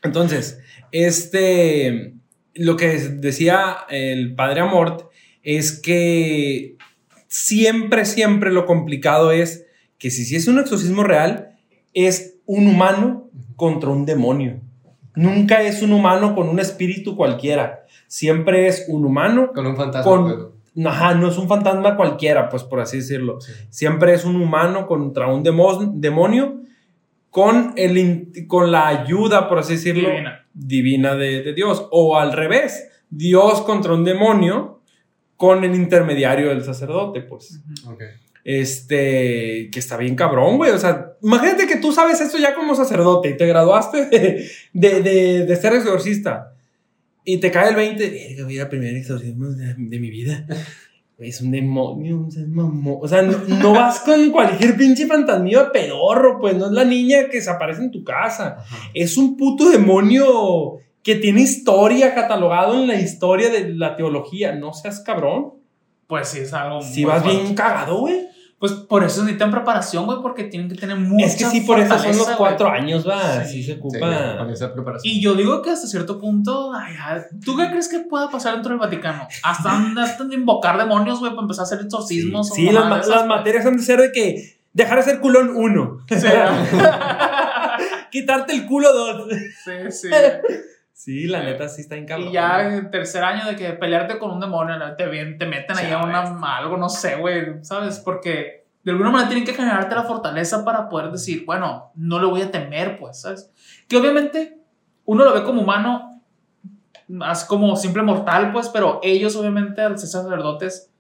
Speaker 3: Entonces, este, lo que decía el padre Amort es que siempre, siempre lo complicado es que si, si es un exorcismo real, es un humano contra un demonio. Nunca es un humano con un espíritu cualquiera. Siempre es un humano.
Speaker 4: Con un fantasma.
Speaker 3: Con-
Speaker 4: pero-
Speaker 3: Ajá, no es un fantasma cualquiera, pues por así decirlo.
Speaker 4: Sí.
Speaker 3: Siempre es un humano contra un demo- demonio con, el, con la ayuda, por así decirlo,
Speaker 1: Divina.
Speaker 3: divina de, de Dios. O al revés, Dios contra un demonio con el intermediario del sacerdote, pues.
Speaker 4: Ok.
Speaker 3: Este, que está bien cabrón, güey. O sea, imagínate que tú sabes esto ya como sacerdote y te graduaste de, de, de- de ser exorcista y te cae el 20, verga, voy a ir al primer exorcismo de, de mi vida. Es un demonio, es mamo- o sea, no, no vas con cualquier pinche fantasmía pedorro, pues no es la niña que se aparece en tu casa.
Speaker 4: Ajá.
Speaker 3: Es un puto demonio que tiene historia catalogado en la historia de la teología. No seas cabrón.
Speaker 1: Pues sí, es algo.
Speaker 3: Si vas
Speaker 1: fuerte.
Speaker 3: bien cagado, güey.
Speaker 1: Pues por eso necesitan preparación, güey, porque tienen que tener mucha
Speaker 3: Es que sí, por eso son los cuatro años, va.
Speaker 1: Sí,
Speaker 3: Sí, se
Speaker 4: Sí,
Speaker 3: ocupa.
Speaker 4: con esa preparación.
Speaker 1: Y yo digo que hasta cierto punto, ay, ¿tú qué crees que pueda pasar dentro del Vaticano? Hasta [LAUGHS] de invocar demonios, güey, para empezar a hacer exorcismos. o
Speaker 3: Sí, las, ma- las materias han de ser de que dejar de ser culón uno.
Speaker 1: Sí, [LAUGHS]
Speaker 3: Quitarte el culo dos.
Speaker 1: sí, sí. [LAUGHS]
Speaker 3: Sí, la neta sí está en cabrón.
Speaker 1: Y ya en tercer año de que pelearte con un demonio, ¿no? te, te meten ahí a una, algo, no sé, güey, ¿sabes? Porque de alguna manera tienen que generarte la fortaleza para poder decir, bueno, no le voy a temer, pues, ¿sabes? Que obviamente uno lo ve como humano, así como simple mortal, pues, pero ellos obviamente al ser sacerdotes,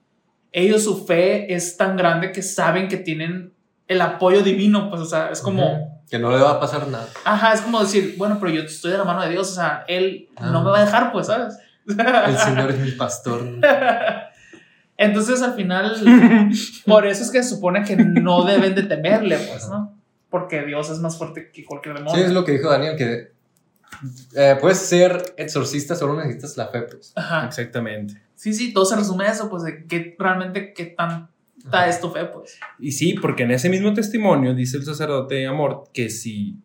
Speaker 1: ellos su fe es tan grande que saben que tienen el apoyo divino, pues, o sea, es como...
Speaker 4: Que no le va a pasar nada.
Speaker 1: Ajá, es como decir, bueno, pero yo estoy de la mano de Dios, o sea, Él no
Speaker 4: Ah.
Speaker 1: me va a dejar, pues, ¿sabes? [LAUGHS]
Speaker 4: El Señor es mi pastor. [LAUGHS]
Speaker 1: Entonces, al final, [LAUGHS] por eso es que se supone que no deben de temerle, pues, ¿no? Porque Dios es más fuerte que cualquier
Speaker 4: Sí,
Speaker 1: demonio.
Speaker 4: es lo que dijo Daniel, que eh, puedes ser exorcista, solo necesitas la fe, pues.
Speaker 1: Ajá.
Speaker 3: Exactamente.
Speaker 1: Sí, sí, todo se resume a eso, pues, de qué realmente qué tanta
Speaker 4: Ajá.
Speaker 1: es tu fe, pues.
Speaker 3: Y sí, porque en ese mismo testimonio dice el sacerdote Amor que si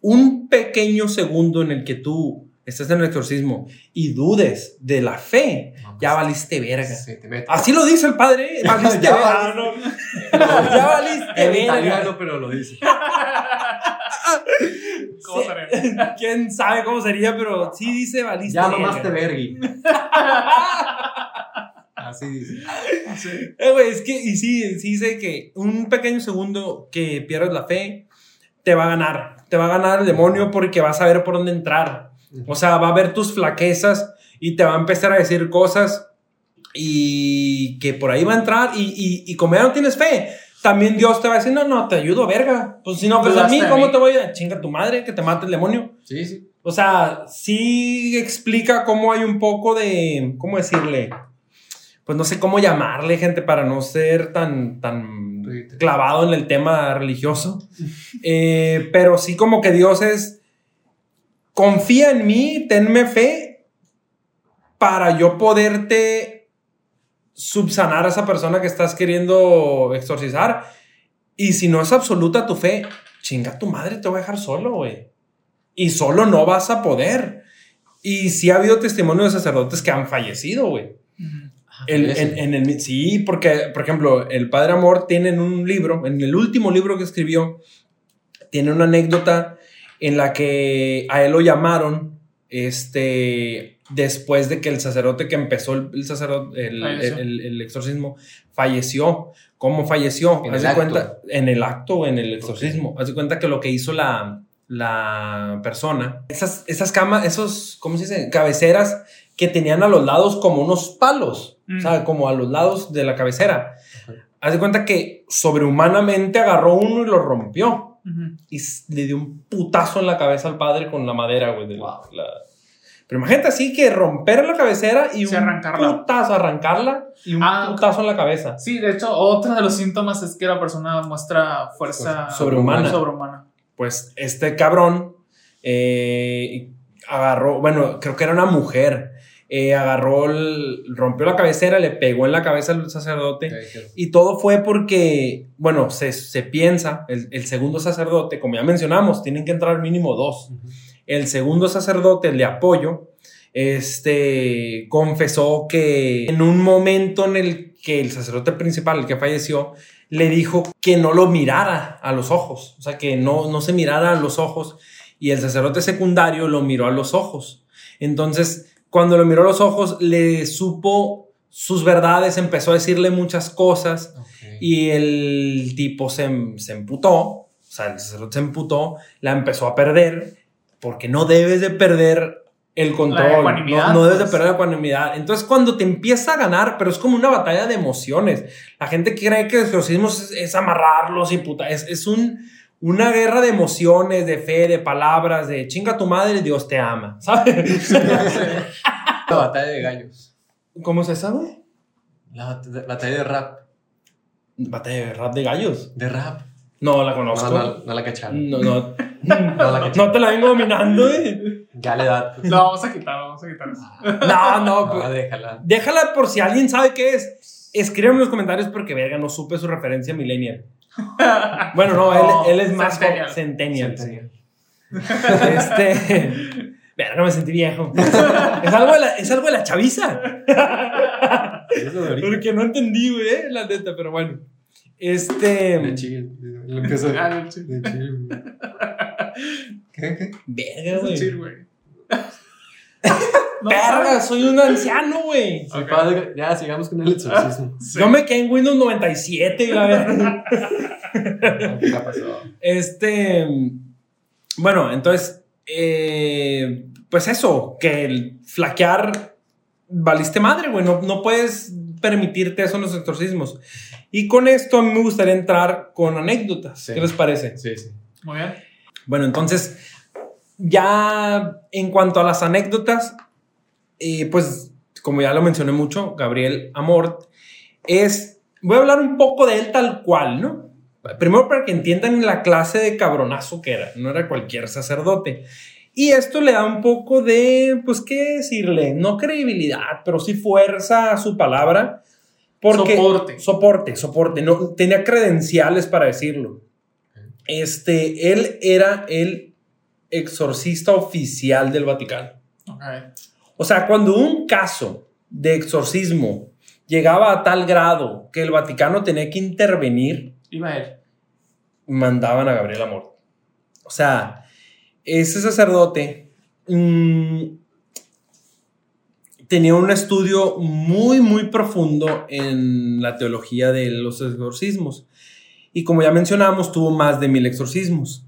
Speaker 3: un pequeño segundo en el que tú estás en el exorcismo y dudes de la fe, ya valiste verga.
Speaker 4: Sí, te.
Speaker 3: Así lo dice el padre, ¿eh? [LAUGHS] valiste
Speaker 4: Ya
Speaker 3: verga.
Speaker 4: valiste. [LAUGHS]
Speaker 3: ya valiste verga.
Speaker 4: italiano, pero lo dice. [LAUGHS]
Speaker 1: ¿Cómo
Speaker 3: Sí. Quién sabe cómo sería, pero sí dice valiste
Speaker 4: Ya
Speaker 3: verga.
Speaker 4: mamaste vergui. Así dice. [LAUGHS]
Speaker 3: Eh, güey, es que, y sí, sí dice que un pequeño segundo que pierdes la fe, te va a ganar. Te va a ganar el demonio porque vas a ver por dónde entrar. O sea, va a ver tus flaquezas y te va a empezar a decir cosas y que por ahí va a entrar y, y, y como ya no tienes fe, también Dios te va a decir, no, no, te ayudo, verga. Pues si no crees a mí, ¿cómo
Speaker 1: mí.
Speaker 3: te voy a chinga tu madre que te mate el demonio?
Speaker 4: Sí, sí.
Speaker 3: O sea, sí explica cómo hay un poco de, ¿cómo decirle? Pues no sé cómo llamarle, gente, para no ser tan, tan clavado en el tema religioso. Eh, pero sí como que Dios es, confía en mí, tenme fe para yo poderte subsanar a esa persona que estás queriendo exorcizar. Y si no es absoluta tu fe, chinga tu madre, te voy a dejar solo, güey. Y solo no vas a poder. Y sí ha habido testimonios de sacerdotes que han fallecido, güey. En, en el, sí, porque, por ejemplo, el Padre Amor tiene en un libro, en el último libro que escribió, tiene una anécdota en la que a él lo llamaron, este, después de que el sacerdote que empezó el, el sacerdote, el, exorcismo, falleció. ¿Cómo falleció?
Speaker 4: En
Speaker 3: cuenta, en el acto en el exorcismo. Haz de cuenta que lo que hizo la, la persona, esas, esas camas, esos, ¿cómo se dice? Cabeceras que tenían a los lados como unos palos,
Speaker 1: Mm.
Speaker 3: o sea, como a los lados de la cabecera.
Speaker 4: Ajá.
Speaker 3: Haz de cuenta que sobrehumanamente agarró uno y lo rompió y le dio un putazo en la cabeza al padre con la madera, güey. de la-
Speaker 4: Wow.
Speaker 3: la- Pero imagínate así que romper la cabecera y
Speaker 1: Sí,
Speaker 3: un
Speaker 1: arrancarla.
Speaker 3: putazo, arrancarla y un
Speaker 1: Ah,
Speaker 3: putazo en la cabeza.
Speaker 1: Sí, de hecho, otro de los síntomas es que la persona muestra fuerza
Speaker 3: Sobrehumana.
Speaker 1: sobrehumana.
Speaker 3: Pues este cabrón eh, agarró, bueno, creo que era una mujer, eh, agarró, el- rompió la cabecera, le pegó en la cabeza al sacerdote. Y todo fue porque, bueno, se, se piensa, el, el segundo sacerdote, como ya mencionamos, tienen que entrar mínimo dos. El segundo sacerdote, el de apoyo, este, confesó que en un momento en el que el sacerdote principal, el que falleció, le dijo que no lo mirara a los ojos, o sea, que no, no se mirara a los ojos, y el sacerdote secundario lo miró a los ojos. Entonces, cuando lo miró a los ojos, le supo sus verdades, empezó a decirle muchas cosas, y el tipo se, se emputó, o sea, el sacerdote se emputó, la empezó a perder, porque no debes de perder el control, no, no debes de
Speaker 1: pues.
Speaker 3: perder la ecuanimidad. Entonces, cuando te empieza a ganar, pero es como una batalla de emociones. La gente cree que el exorcismo es, es amarrarlos y puta, es, es un, una guerra de emociones, de fe, de palabras, de chinga tu madre, Dios te ama, [LAUGHS] ¿sabes? [LAUGHS]
Speaker 4: La batalla de gallos.
Speaker 3: ¿Cómo se sabe?
Speaker 4: La bat- batalla de rap.
Speaker 3: Batalla de rap de gallos.
Speaker 4: De rap.
Speaker 3: No la
Speaker 4: No,
Speaker 3: conozco.
Speaker 4: no, no la cacharon.
Speaker 3: No, no, [LAUGHS]
Speaker 4: No la cacharon.
Speaker 3: no te la vengo dominando, eh.
Speaker 4: Ya le da.
Speaker 1: Lo vamos a quitar, vamos a quitar eso.
Speaker 3: No, no,
Speaker 4: No,
Speaker 3: pues,
Speaker 4: déjala.
Speaker 3: déjala por si alguien sabe qué es. Escríbanme en los comentarios porque, verga, no supe su referencia millennial. [LAUGHS] Bueno, no,
Speaker 1: No,
Speaker 3: él, él es más
Speaker 1: centennial.
Speaker 3: centennial.
Speaker 4: Centennial.
Speaker 3: Este. [LAUGHS] Verga, me sentí viejo. Es algo de la, es algo de la chaviza.
Speaker 4: De.
Speaker 3: Porque no entendí, güey, eh, la neta, pero bueno. Este.
Speaker 4: De. Lo.
Speaker 1: Ah, de chill.
Speaker 4: De chill. [LAUGHS] ¿Qué? ¿Qué?
Speaker 3: Verga, güey.
Speaker 1: Chill, güey. No,
Speaker 3: Verga, soy un anciano, güey.
Speaker 4: Sí,
Speaker 1: Ok.
Speaker 4: padre. Ya, sigamos con el exorcismo. [LAUGHS]
Speaker 1: sí.
Speaker 3: Yo me quedé en Windows 97 y la verdad. [LAUGHS]
Speaker 4: ¿Qué pasó?
Speaker 3: Este. Bueno, entonces. eh, pues eso, que el flaquear valiste madre, güey. No, no puedes permitirte eso en los exorcismos. Y con esto a mí me gustaría entrar con anécdotas.
Speaker 4: Sí.
Speaker 3: ¿Qué les parece?
Speaker 4: Sí, sí.
Speaker 1: Muy bien.
Speaker 3: Bueno, entonces, ya en cuanto a las anécdotas, eh, pues como ya lo mencioné mucho, Gabriel Amort es, voy a hablar un poco de él tal cual, ¿no? Primero para que entiendan la clase de cabronazo que era, no era cualquier sacerdote. Y esto le da un poco de, pues, ¿qué decirle? No credibilidad, pero sí fuerza a su palabra. Porque,
Speaker 1: Soporte.
Speaker 3: Soporte, soporte. No, tenía credenciales para decirlo. Este, él era el exorcista oficial del Vaticano.
Speaker 1: Ok.
Speaker 3: O sea, cuando un caso de exorcismo llegaba a tal grado que el Vaticano tenía que intervenir,
Speaker 1: Iba él.
Speaker 3: mandaban a Gabriel Amor. O sea, ese sacerdote mm, tenía un estudio muy, muy profundo en la teología de los exorcismos. Y como ya mencionamos, tuvo más de mil exorcismos.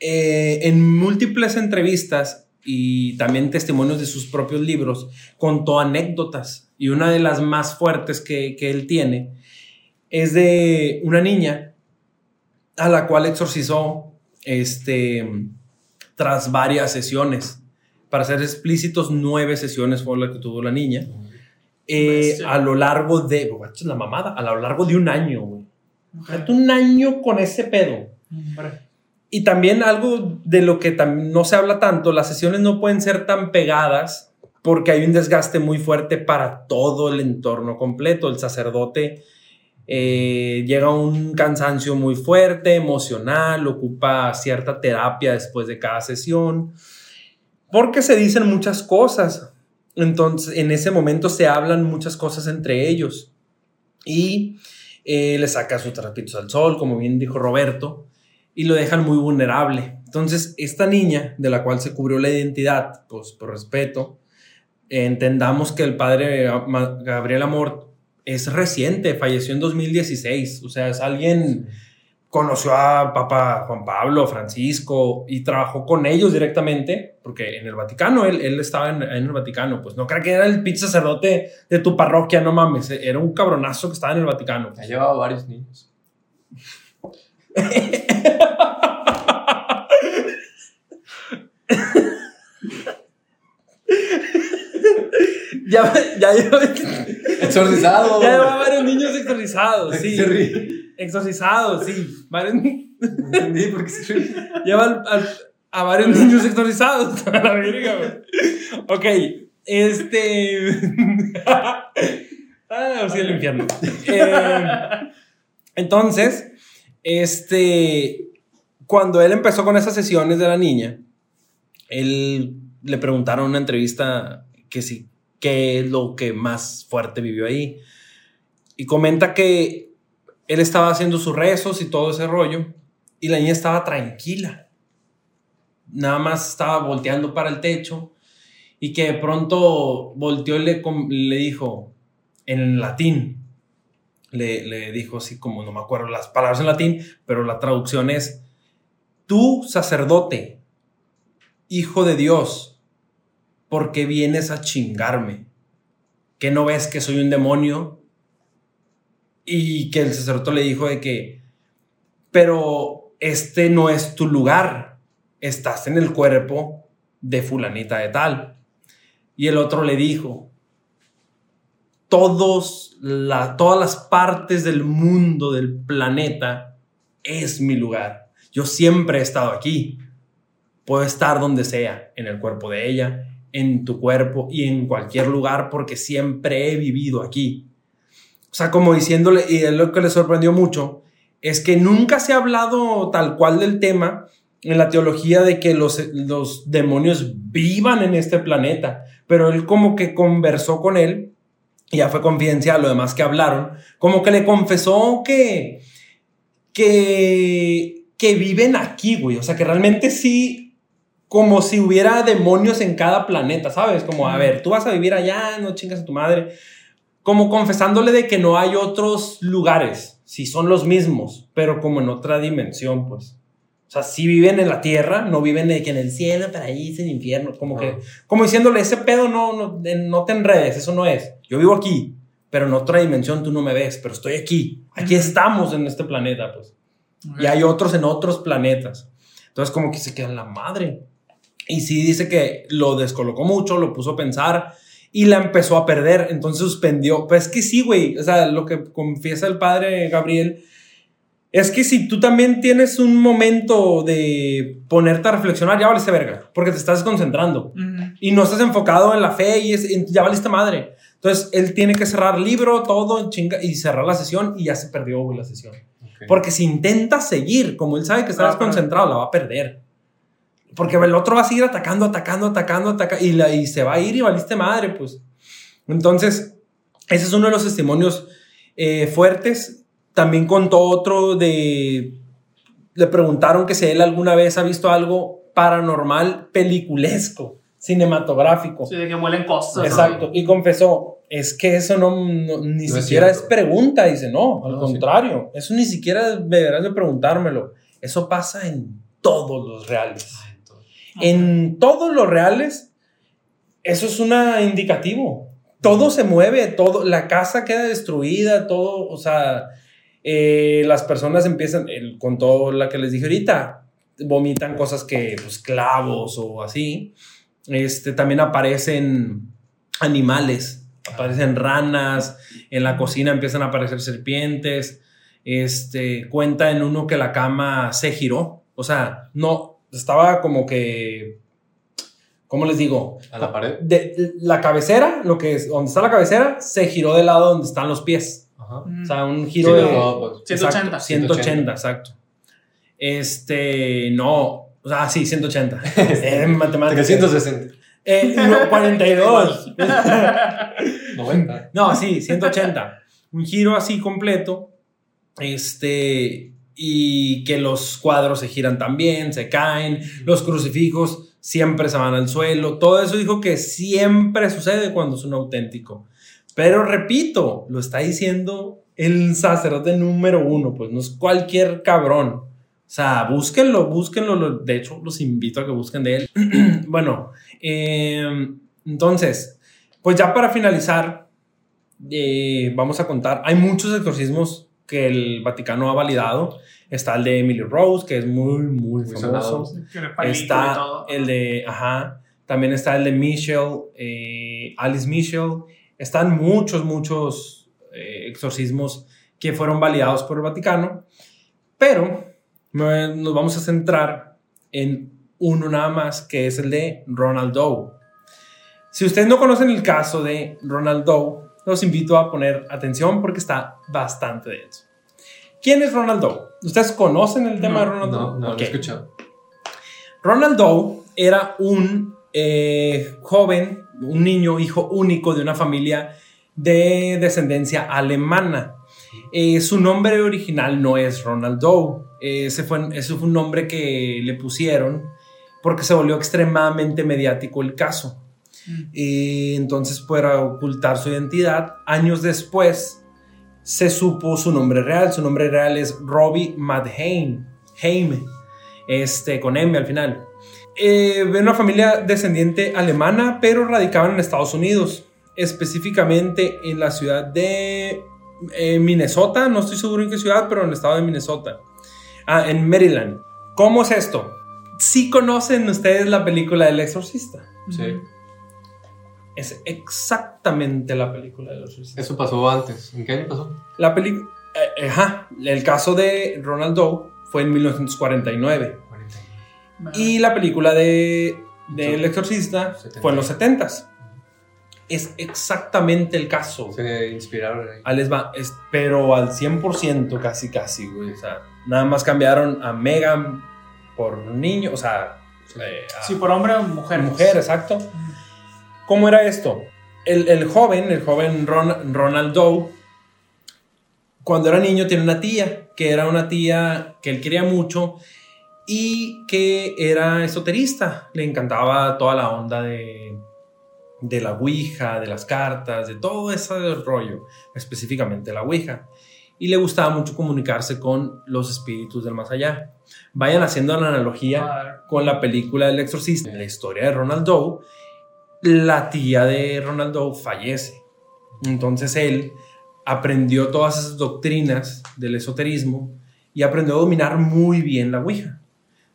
Speaker 3: Eh, en múltiples entrevistas y también testimonios de sus propios libros, contó anécdotas. Y una de las más fuertes que, que él tiene es de una niña a la cual exorcizó este, tras varias sesiones. Para ser explícitos, nueve sesiones fue la que tuvo la niña. Eh, a lo largo de, la mamada, a lo largo de un año, güey. Un año con ese pedo.
Speaker 1: Hombre.
Speaker 3: Y también algo de lo que no se habla tanto, las sesiones no pueden ser tan pegadas porque hay un desgaste muy fuerte para todo el entorno completo. El sacerdote eh, llega a un cansancio muy fuerte, emocional, ocupa cierta terapia después de cada sesión, porque se dicen muchas cosas. Entonces, en ese momento se hablan muchas cosas entre ellos. Y eh, le saca sus trapitos al sol, como bien dijo Roberto, y lo dejan muy vulnerable. Entonces, esta niña, de la cual se cubrió la identidad, pues por respeto, entendamos que el padre Gabriel Amor es reciente, falleció en 2016, o sea, es alguien, conoció a Papa Juan Pablo, Francisco, y trabajó con ellos directamente, porque en el Vaticano, él, él estaba en, en el Vaticano, pues no creo que era el pinche sacerdote de tu parroquia, no mames, era un cabronazo que estaba en el Vaticano.
Speaker 4: Ha llevado varios niños. [LAUGHS] [LAUGHS]
Speaker 3: Ya, ya, ya,
Speaker 4: Exorcizado.
Speaker 3: ya lleva varios niños exorcizados, sí. Exorcizados, sí. Varios-
Speaker 4: entendí por qué se ríe.
Speaker 3: lleva al- al- a varios niños exorcizados. [LAUGHS] A la verga, güey. Ok, este. [LAUGHS] ah, sí, el infierno. Eh, entonces, este. Cuando él empezó con esas sesiones de la niña, él le preguntaron en una entrevista que sí, qué es lo que más fuerte vivió ahí. Y comenta que él estaba haciendo sus rezos y todo ese rollo, y la niña estaba tranquila. Nada más estaba volteando para el techo, y que de pronto volteó y le, le dijo en latín, le, le dijo así como, no me acuerdo las palabras en latín, pero la traducción es, tú sacerdote, hijo de Dios, ¿por qué vienes a chingarme? ¿Que no ves que soy un demonio? Y que el sacerdote le dijo de que, pero este no es tu lugar, estás en el cuerpo de fulanita de tal. Y el otro le dijo, todos la, todas las partes del mundo, del planeta, es mi lugar. Yo siempre he estado aquí. Puedo estar donde sea, en el cuerpo de ella, en tu cuerpo y en cualquier lugar porque siempre he vivido aquí. O sea, como diciéndole, y es lo que le sorprendió mucho, es que nunca se ha hablado tal cual del tema en la teología de que los, los demonios vivan en este planeta, pero él como que conversó con él, y ya fue confidencial lo demás que hablaron, como que le confesó que, que, que viven aquí, güey, o sea, que realmente sí, como si hubiera demonios en cada planeta, ¿sabes? Como, a ver, tú vas a vivir allá, no chingas a tu madre, como confesándole de que no hay otros lugares, si son los mismos, pero como en otra dimensión, pues. O sea, si viven en la tierra, no viven de que en el cielo, paraíso, en el infierno. Como que, como diciéndole, ese pedo no, no, no te enredes, eso no es. Yo vivo aquí, pero en otra dimensión tú no me ves, pero estoy aquí. Aquí estamos en este planeta, pues. Y hay otros en otros planetas. Entonces, como que se queda en la madre. Y sí dice que lo descolocó mucho, lo puso a pensar y la empezó a perder. Entonces suspendió. Pues es que sí, güey. O sea, lo que confiesa el padre Gabriel es que si tú también tienes un momento de ponerte a reflexionar, ya valiste verga, porque te estás concentrando
Speaker 1: Ujú.
Speaker 3: y no estás enfocado en la fe y es- ya valiste madre. Entonces él tiene que cerrar libro, todo, chinga, y cerrar la sesión y ya se perdió güey, la sesión.
Speaker 4: Ok.
Speaker 3: Porque si intenta seguir, como él sabe que está
Speaker 1: Ah,
Speaker 3: desconcentrado, la va a perder. Porque el otro va a seguir atacando, atacando, atacando, atacando, y, la- y se va a ir y valiste madre, pues. Entonces, ese es uno de los testimonios eh, fuertes. También contó otro de... Le preguntaron que si él alguna vez ha visto algo paranormal, peliculesco, cinematográfico.
Speaker 1: Sí, de que huelen cosas. ¿no?
Speaker 3: Exacto. Y confesó, es que eso no, no- ni
Speaker 4: No es
Speaker 3: siquiera es,
Speaker 4: cierto.
Speaker 3: pregunta. Dice, no, al
Speaker 4: No, sí.
Speaker 3: contrario. Eso ni siquiera deberás de preguntármelo. Eso pasa en todos los reales. En todos los reales, eso es un indicativo. Todo se mueve, todo, la casa queda destruida, todo, o sea, eh, las personas empiezan, el- con todo la que les dije ahorita, vomitan cosas que, pues, clavos o así. Este, también aparecen animales, aparecen ranas, en la cocina empiezan a aparecer serpientes. Este, cuenta en uno que la cama se giró, o sea, no, estaba como que, ¿cómo les digo?
Speaker 4: A la pared.
Speaker 3: De, la cabecera, lo que es, donde está la cabecera, se giró del lado donde están los pies.
Speaker 4: Ajá.
Speaker 1: Ujú.
Speaker 3: O sea, un
Speaker 4: Sí,
Speaker 3: giro de...
Speaker 4: no, pues,
Speaker 1: 180.
Speaker 3: Exacto, 180, exacto. Este, no, o sea, sí, 180. [LAUGHS] eh, en matemáticas.
Speaker 4: 360.
Speaker 3: Eh, no, [LAUGHS] 42.
Speaker 4: 90. [LAUGHS]
Speaker 3: No, sí, 180. Un giro así completo. Este, y que los cuadros se giran también, se caen, los crucifijos siempre se van al suelo. Todo eso dijo que siempre sucede cuando es un auténtico. Pero repito, lo está diciendo el sacerdote número uno, pues no es cualquier cabrón. O sea, búsquenlo, búsquenlo. lo- De hecho, los invito a que busquen de él. [CLEARS THROAT] bueno, eh, entonces, pues ya para finalizar, eh, vamos a contar. Hay muchos exorcismos que el Vaticano ha validado. Está el de Emily Rose, que es muy, muy,
Speaker 4: Muy
Speaker 3: famoso. Está el de, ajá, también está el de Michelle, eh, Alice Michelle. Están muchos, muchos eh, exorcismos que fueron validados por el Vaticano, pero me- nos vamos a centrar en uno nada más, que es el de Ronald Doe. Si ustedes no conocen el caso de Ronald Doe, los invito a poner atención porque está bastante denso. ¿Quién es Ronald Doe? ¿Ustedes conocen el tema
Speaker 1: No,
Speaker 3: de Ronald Doe?
Speaker 4: No, no lo he escuchado.
Speaker 3: Ronald Doe era un eh, joven, un niño, hijo único de una familia de descendencia alemana. Eh, su nombre original no es Ronald Doe. Eh, ese, fue, ese fue un nombre que le pusieron porque se volvió extremadamente mediático el caso.
Speaker 1: Mm.
Speaker 3: Y entonces, para ocultar su identidad, años después se supo su nombre real. Su nombre real es Robbie Madheim, Heim, este, con M al final. Eh, de una familia descendiente alemana, pero radicaban en Estados Unidos, específicamente en la ciudad de eh, Minnesota. No estoy seguro en qué ciudad, pero en el estado de Minnesota. Ah, en Maryland. ¿Cómo es esto? Sí conocen ustedes la película del exorcista.
Speaker 4: Sí.
Speaker 3: Es exactamente la película del exorcista.
Speaker 4: Eso pasó antes. ¿En qué año pasó?
Speaker 3: La película... ajá, el caso de Ronald Doe fue en 1949. Y la película de, de El Exorcista fue en los 70s. Es exactamente el caso.
Speaker 4: Se inspiraron ahí.
Speaker 3: Les va, es- pero al 100% casi, casi, güey. O sea, nada más cambiaron a Megan por niño, o sea, eh, a
Speaker 1: Sí, por hombre o mujer.
Speaker 3: mujer, exacto. ¿Cómo era esto? El, el joven, el joven Ron- Ronald Doe, cuando era niño tiene una tía, que era una tía que él quería mucho y que era esoterista. Le encantaba toda la onda de, de la Ouija, de las cartas, de todo ese rollo, específicamente la Ouija. Y le gustaba mucho comunicarse con los espíritus del más allá. Vayan haciendo la analogía con la película El Exorcista, la historia de Ronald Doe, la tía de Ronald Doe fallece. Entonces él aprendió todas esas doctrinas del esoterismo y aprendió a dominar muy bien la Ouija.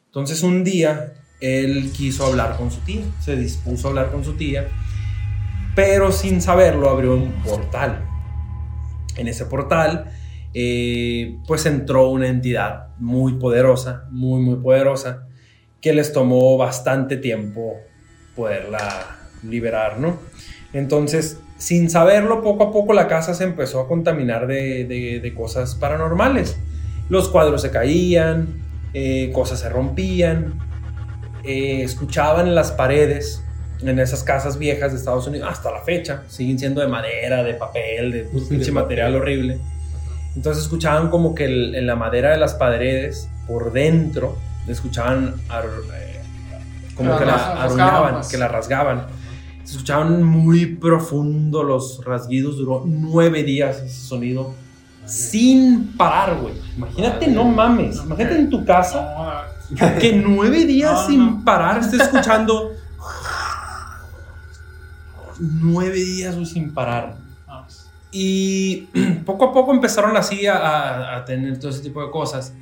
Speaker 3: Entonces un día él quiso hablar con su tía, se dispuso a hablar con su tía, pero sin saberlo abrió un portal. En ese portal, eh, pues entró una entidad muy poderosa, muy, muy poderosa, que les tomó bastante tiempo poderla liberar, ¿no? Entonces, sin saberlo, poco a poco la casa se empezó a contaminar de, de- de cosas paranormales. Los cuadros se caían, eh, cosas se rompían, eh, escuchaban en las paredes, en esas casas viejas de Estados Unidos, hasta la fecha, siguen siendo de madera, de papel, de pinche material
Speaker 4: papel.
Speaker 3: horrible. Entonces escuchaban como que el- en la madera de las paredes, por dentro, escuchaban ar- eh, como
Speaker 1: La
Speaker 3: que la
Speaker 1: rasgaban,
Speaker 3: arruinaban,
Speaker 1: pues.
Speaker 3: que la rasgaban. Se escuchaban muy profundo los rasguidos, duró nueve días ese sonido sin parar, güey. Imagínate, no mames, imagínate en tu casa que nueve días
Speaker 1: No,
Speaker 3: sin
Speaker 1: no.
Speaker 3: parar estés [LAUGHS] escuchando. nueve días güey, sin parar.
Speaker 1: no.
Speaker 3: Y [CLEARS THROAT] poco a poco empezaron así a, a- a tener todo ese tipo de cosas.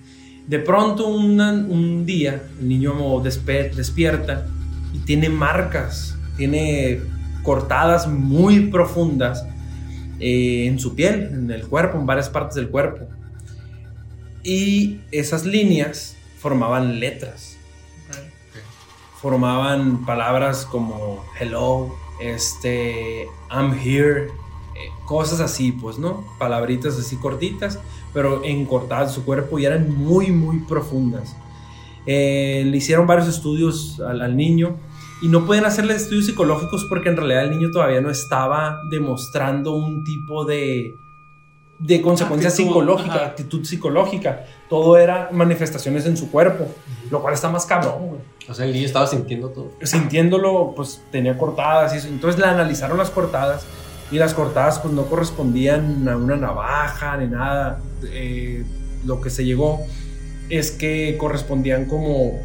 Speaker 3: De pronto una- un día el niño despe- despierta y tiene marcas, tiene cortadas muy profundas eh, en su piel, en el cuerpo, en varias partes del cuerpo. Y esas líneas formaban letras formaban palabras como hello, este, I'm here, eh, cosas así, pues, ¿no? Palabritas así cortitas, pero encortadas en su cuerpo y eran muy, muy profundas. Eh, le hicieron varios estudios al, al niño y no pueden hacerle estudios psicológicos porque en realidad el niño todavía no estaba demostrando un tipo de, de consecuencia
Speaker 1: Actitud,
Speaker 3: psicológica,
Speaker 1: ajá.
Speaker 3: actitud psicológica. Todo era manifestaciones en su cuerpo, lo cual está más cabrón, güey
Speaker 4: O sea, el niño estaba sintiendo todo.
Speaker 3: sintiéndolo, pues tenía cortadas y eso. Entonces le analizaron las cortadas y las cortadas pues no correspondían a una navaja ni nada. Eh, lo que se llegó es que correspondían como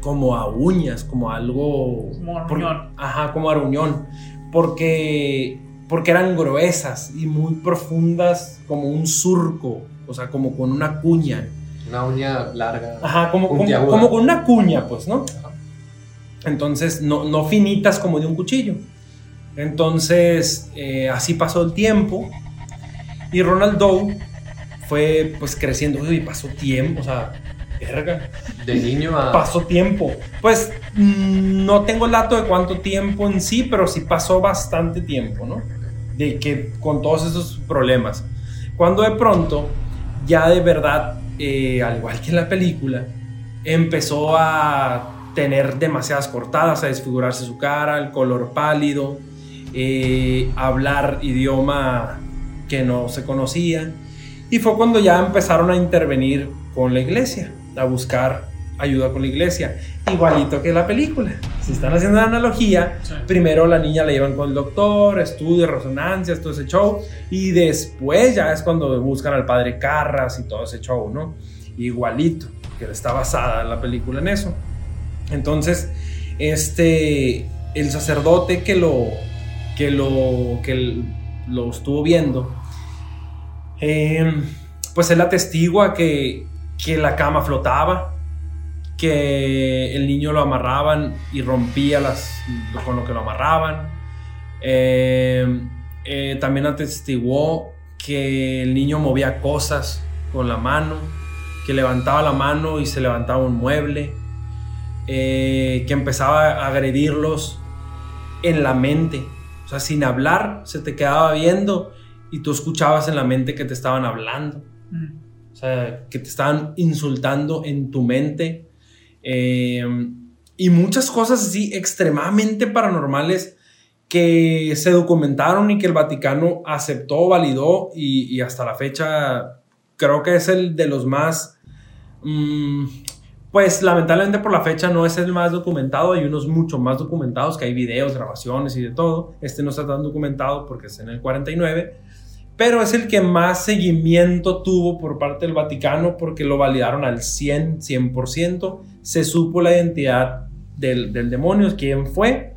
Speaker 3: como a uñas, como a algo
Speaker 1: Como a
Speaker 3: por-
Speaker 1: riñón.
Speaker 3: ajá, como a riñón, porque porque eran gruesas y muy profundas, como un surco, o sea, como con una cuña.
Speaker 4: Una uña larga.
Speaker 3: Ajá, como, como,
Speaker 4: Puntiaguda.
Speaker 3: como con una cuña, pues, ¿no? Entonces, no, no finitas como de un cuchillo. Entonces, eh, así pasó el tiempo. Y Ronald Doe fue, pues, creciendo. Uy, pasó tiempo, o sea.
Speaker 4: De niño a.
Speaker 3: Pasó tiempo. Pues, mm, no tengo el dato de cuánto tiempo en sí, pero sí pasó bastante tiempo, ¿no? De que con todos esos problemas. Cuando de pronto, ya de verdad, eh, al igual que en la película, empezó a tener demasiadas cortadas, a desfigurarse su cara, el color pálido, eh, hablar idioma que no se conocía. Y fue cuando ya empezaron a intervenir con la iglesia, a buscar ayuda con la iglesia, igualito que la película. Si están haciendo la analogía,
Speaker 1: Sí.
Speaker 3: primero la niña la llevan con el doctor, estudios, resonancias, todo ese show, y después ya es cuando buscan al padre Carras y todo ese show, ¿no? Igualito, que está basada la película en eso. Entonces, este, el sacerdote que lo, que lo, que lo estuvo viendo, eh, pues él atestigua que, que la cama flotaba, que el niño lo amarraban y rompía las, con lo que lo amarraban. Eh, eh, también atestiguó que el niño movía cosas con la mano, que levantaba la mano y se levantaba un mueble, eh, que empezaba a agredirlos en la mente. O sea, sin hablar, se te quedaba viendo y tú escuchabas en la mente que te estaban hablando.
Speaker 1: Mm.
Speaker 3: Sea, que te estaban insultando en tu mente. Eh, y muchas cosas así extremadamente paranormales que se documentaron y que el Vaticano aceptó, validó y, y hasta la fecha creo que es el de los más... mm, pues lamentablemente por la fecha no es el más documentado, hay unos mucho más documentados, que hay videos, grabaciones y de todo. Este no está tan documentado porque es en el 49, pero es el que más seguimiento tuvo por parte del Vaticano porque lo validaron al 100, 100%. Se supo la identidad del, del demonio, quién fue.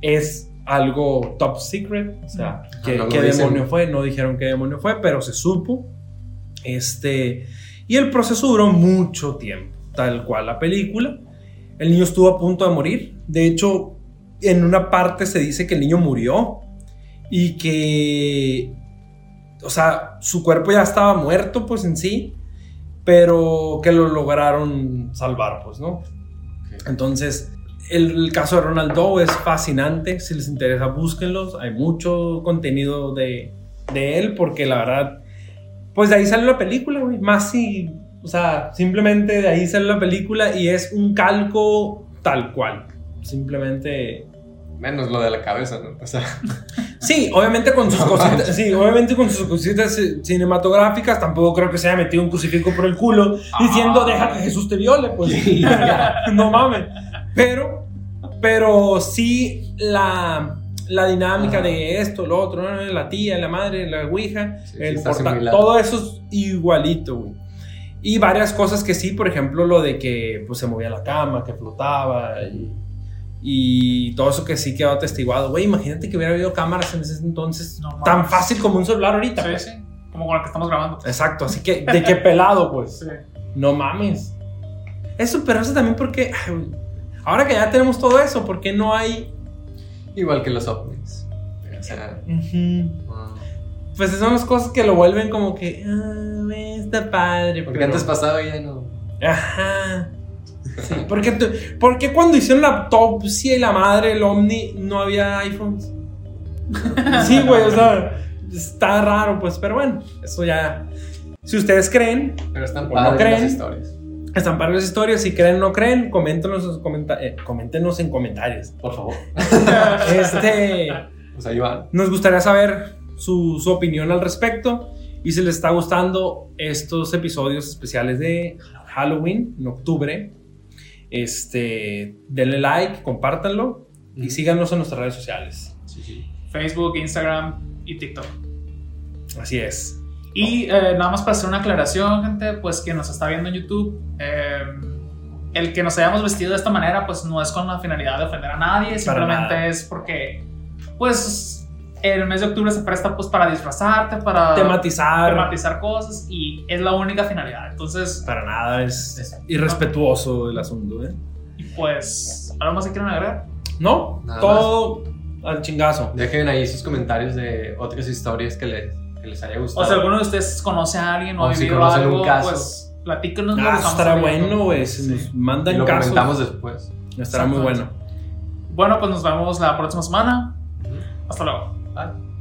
Speaker 3: Es algo top secret, o sea, qué,
Speaker 4: no
Speaker 3: qué
Speaker 4: dicen.
Speaker 3: demonio fue, no dijeron qué demonio fue, pero se supo. Este, y el proceso duró mucho tiempo, tal cual la película. El niño estuvo a punto de morir. De hecho, en una parte se dice que el niño murió y que, o sea, su cuerpo ya estaba muerto, pues en sí, pero que lo lograron salvar, pues, ¿no? Entonces, el, el caso de Ronald Doe es fascinante. Si les interesa, búsquenlos. Hay mucho contenido de, de él, porque la verdad, pues de ahí sale la película, güey. Más si, o sea, simplemente de ahí sale la película y es un calco tal cual. Simplemente.
Speaker 4: Menos lo de la cabeza, ¿no? O sea, [LAUGHS]
Speaker 3: Sí, obviamente con sus
Speaker 4: No
Speaker 3: cositas,
Speaker 4: manches.
Speaker 3: sí, obviamente con sus cositas cinematográficas, tampoco creo que se haya metido un crucifijo por el culo diciendo
Speaker 1: Ah.
Speaker 3: deja que Jesús te viole, pues [LAUGHS] no mames. Pero, pero sí la, la dinámica
Speaker 4: Ajá.
Speaker 3: de esto, lo otro, ¿no? la tía, la madre, la ouija,
Speaker 4: Sí, sí
Speaker 3: el
Speaker 4: está
Speaker 3: portal, todo eso es igualito, güey. Y varias cosas que sí, por ejemplo, lo de que pues, se movía la cama, que flotaba y, y todo eso que sí quedó atestiguado. Güey, imagínate que hubiera habido cámaras en ese entonces
Speaker 1: No
Speaker 3: tan fácil como un celular ahorita.
Speaker 1: Sí,
Speaker 3: pues.
Speaker 1: sí. Como con el que estamos grabando.
Speaker 3: Exacto, así que de qué pelado, pues.
Speaker 1: Sí.
Speaker 3: No mames. Eso, pero eso también porque. ahora que ya tenemos todo eso, ¿por qué no hay.
Speaker 4: igual que los ovnis. O sea.
Speaker 3: Pues son las cosas que lo vuelven como que. Ah, está padre.
Speaker 4: porque
Speaker 3: pero-
Speaker 4: antes pasaba y ya no.
Speaker 3: Ajá. Sí, [LAUGHS] porque, tú- ¿por qué cuando hicieron la autopsia y la madre, el Omni, no había iPhones? [LAUGHS] Sí, güey, o sea, está raro, pues, pero bueno, eso ya. Si ustedes creen,
Speaker 4: Pero están
Speaker 3: ¿O no creen?
Speaker 4: las historias.
Speaker 3: están para las historias. Si creen o no creen, coméntenos, comenta- eh, coméntenos en comentarios.
Speaker 4: Por favor. [LAUGHS]
Speaker 3: Este,
Speaker 4: Pues ahí van.
Speaker 3: nos gustaría saber su, su opinión al respecto y si les está gustando estos episodios especiales de Halloween en octubre. Este, denle like, compártanlo y síganos en nuestras redes sociales.
Speaker 4: Sí, sí.
Speaker 1: Facebook, Instagram y TikTok.
Speaker 3: Así es.
Speaker 1: Y eh, nada más para hacer una aclaración, gente, pues quien nos está viendo en YouTube, eh, el que nos hayamos vestido de esta manera, pues no es con la finalidad de ofender a nadie, simplemente es porque, pues, el mes de octubre se presta pues para disfrazarte, para
Speaker 3: Tematizar.
Speaker 1: tematizar cosas y es la única finalidad. Entonces,
Speaker 3: Para nada es
Speaker 1: Exacto.
Speaker 3: irrespetuoso el asunto, ¿eh?
Speaker 1: y pues, ¿algo más que quieran agregar?
Speaker 3: No,
Speaker 4: Nada
Speaker 3: todo al chingazo.
Speaker 4: Dejen ahí sus comentarios de otras historias que les, que les haya
Speaker 1: O
Speaker 4: gustado.
Speaker 1: si alguno de ustedes conoce a alguien o,
Speaker 4: O
Speaker 1: ha
Speaker 4: si
Speaker 1: vivido
Speaker 4: conocen
Speaker 1: algo,
Speaker 4: un caso.
Speaker 1: pues platíquenos.
Speaker 3: Ah, estará bueno, güey. Si
Speaker 4: Sí.
Speaker 3: nos
Speaker 4: y
Speaker 3: mandan
Speaker 4: lo
Speaker 3: casos.
Speaker 4: comentamos después.
Speaker 3: Estará muy bueno.
Speaker 1: Bueno, pues nos vemos la próxima semana. Hasta luego.
Speaker 4: 来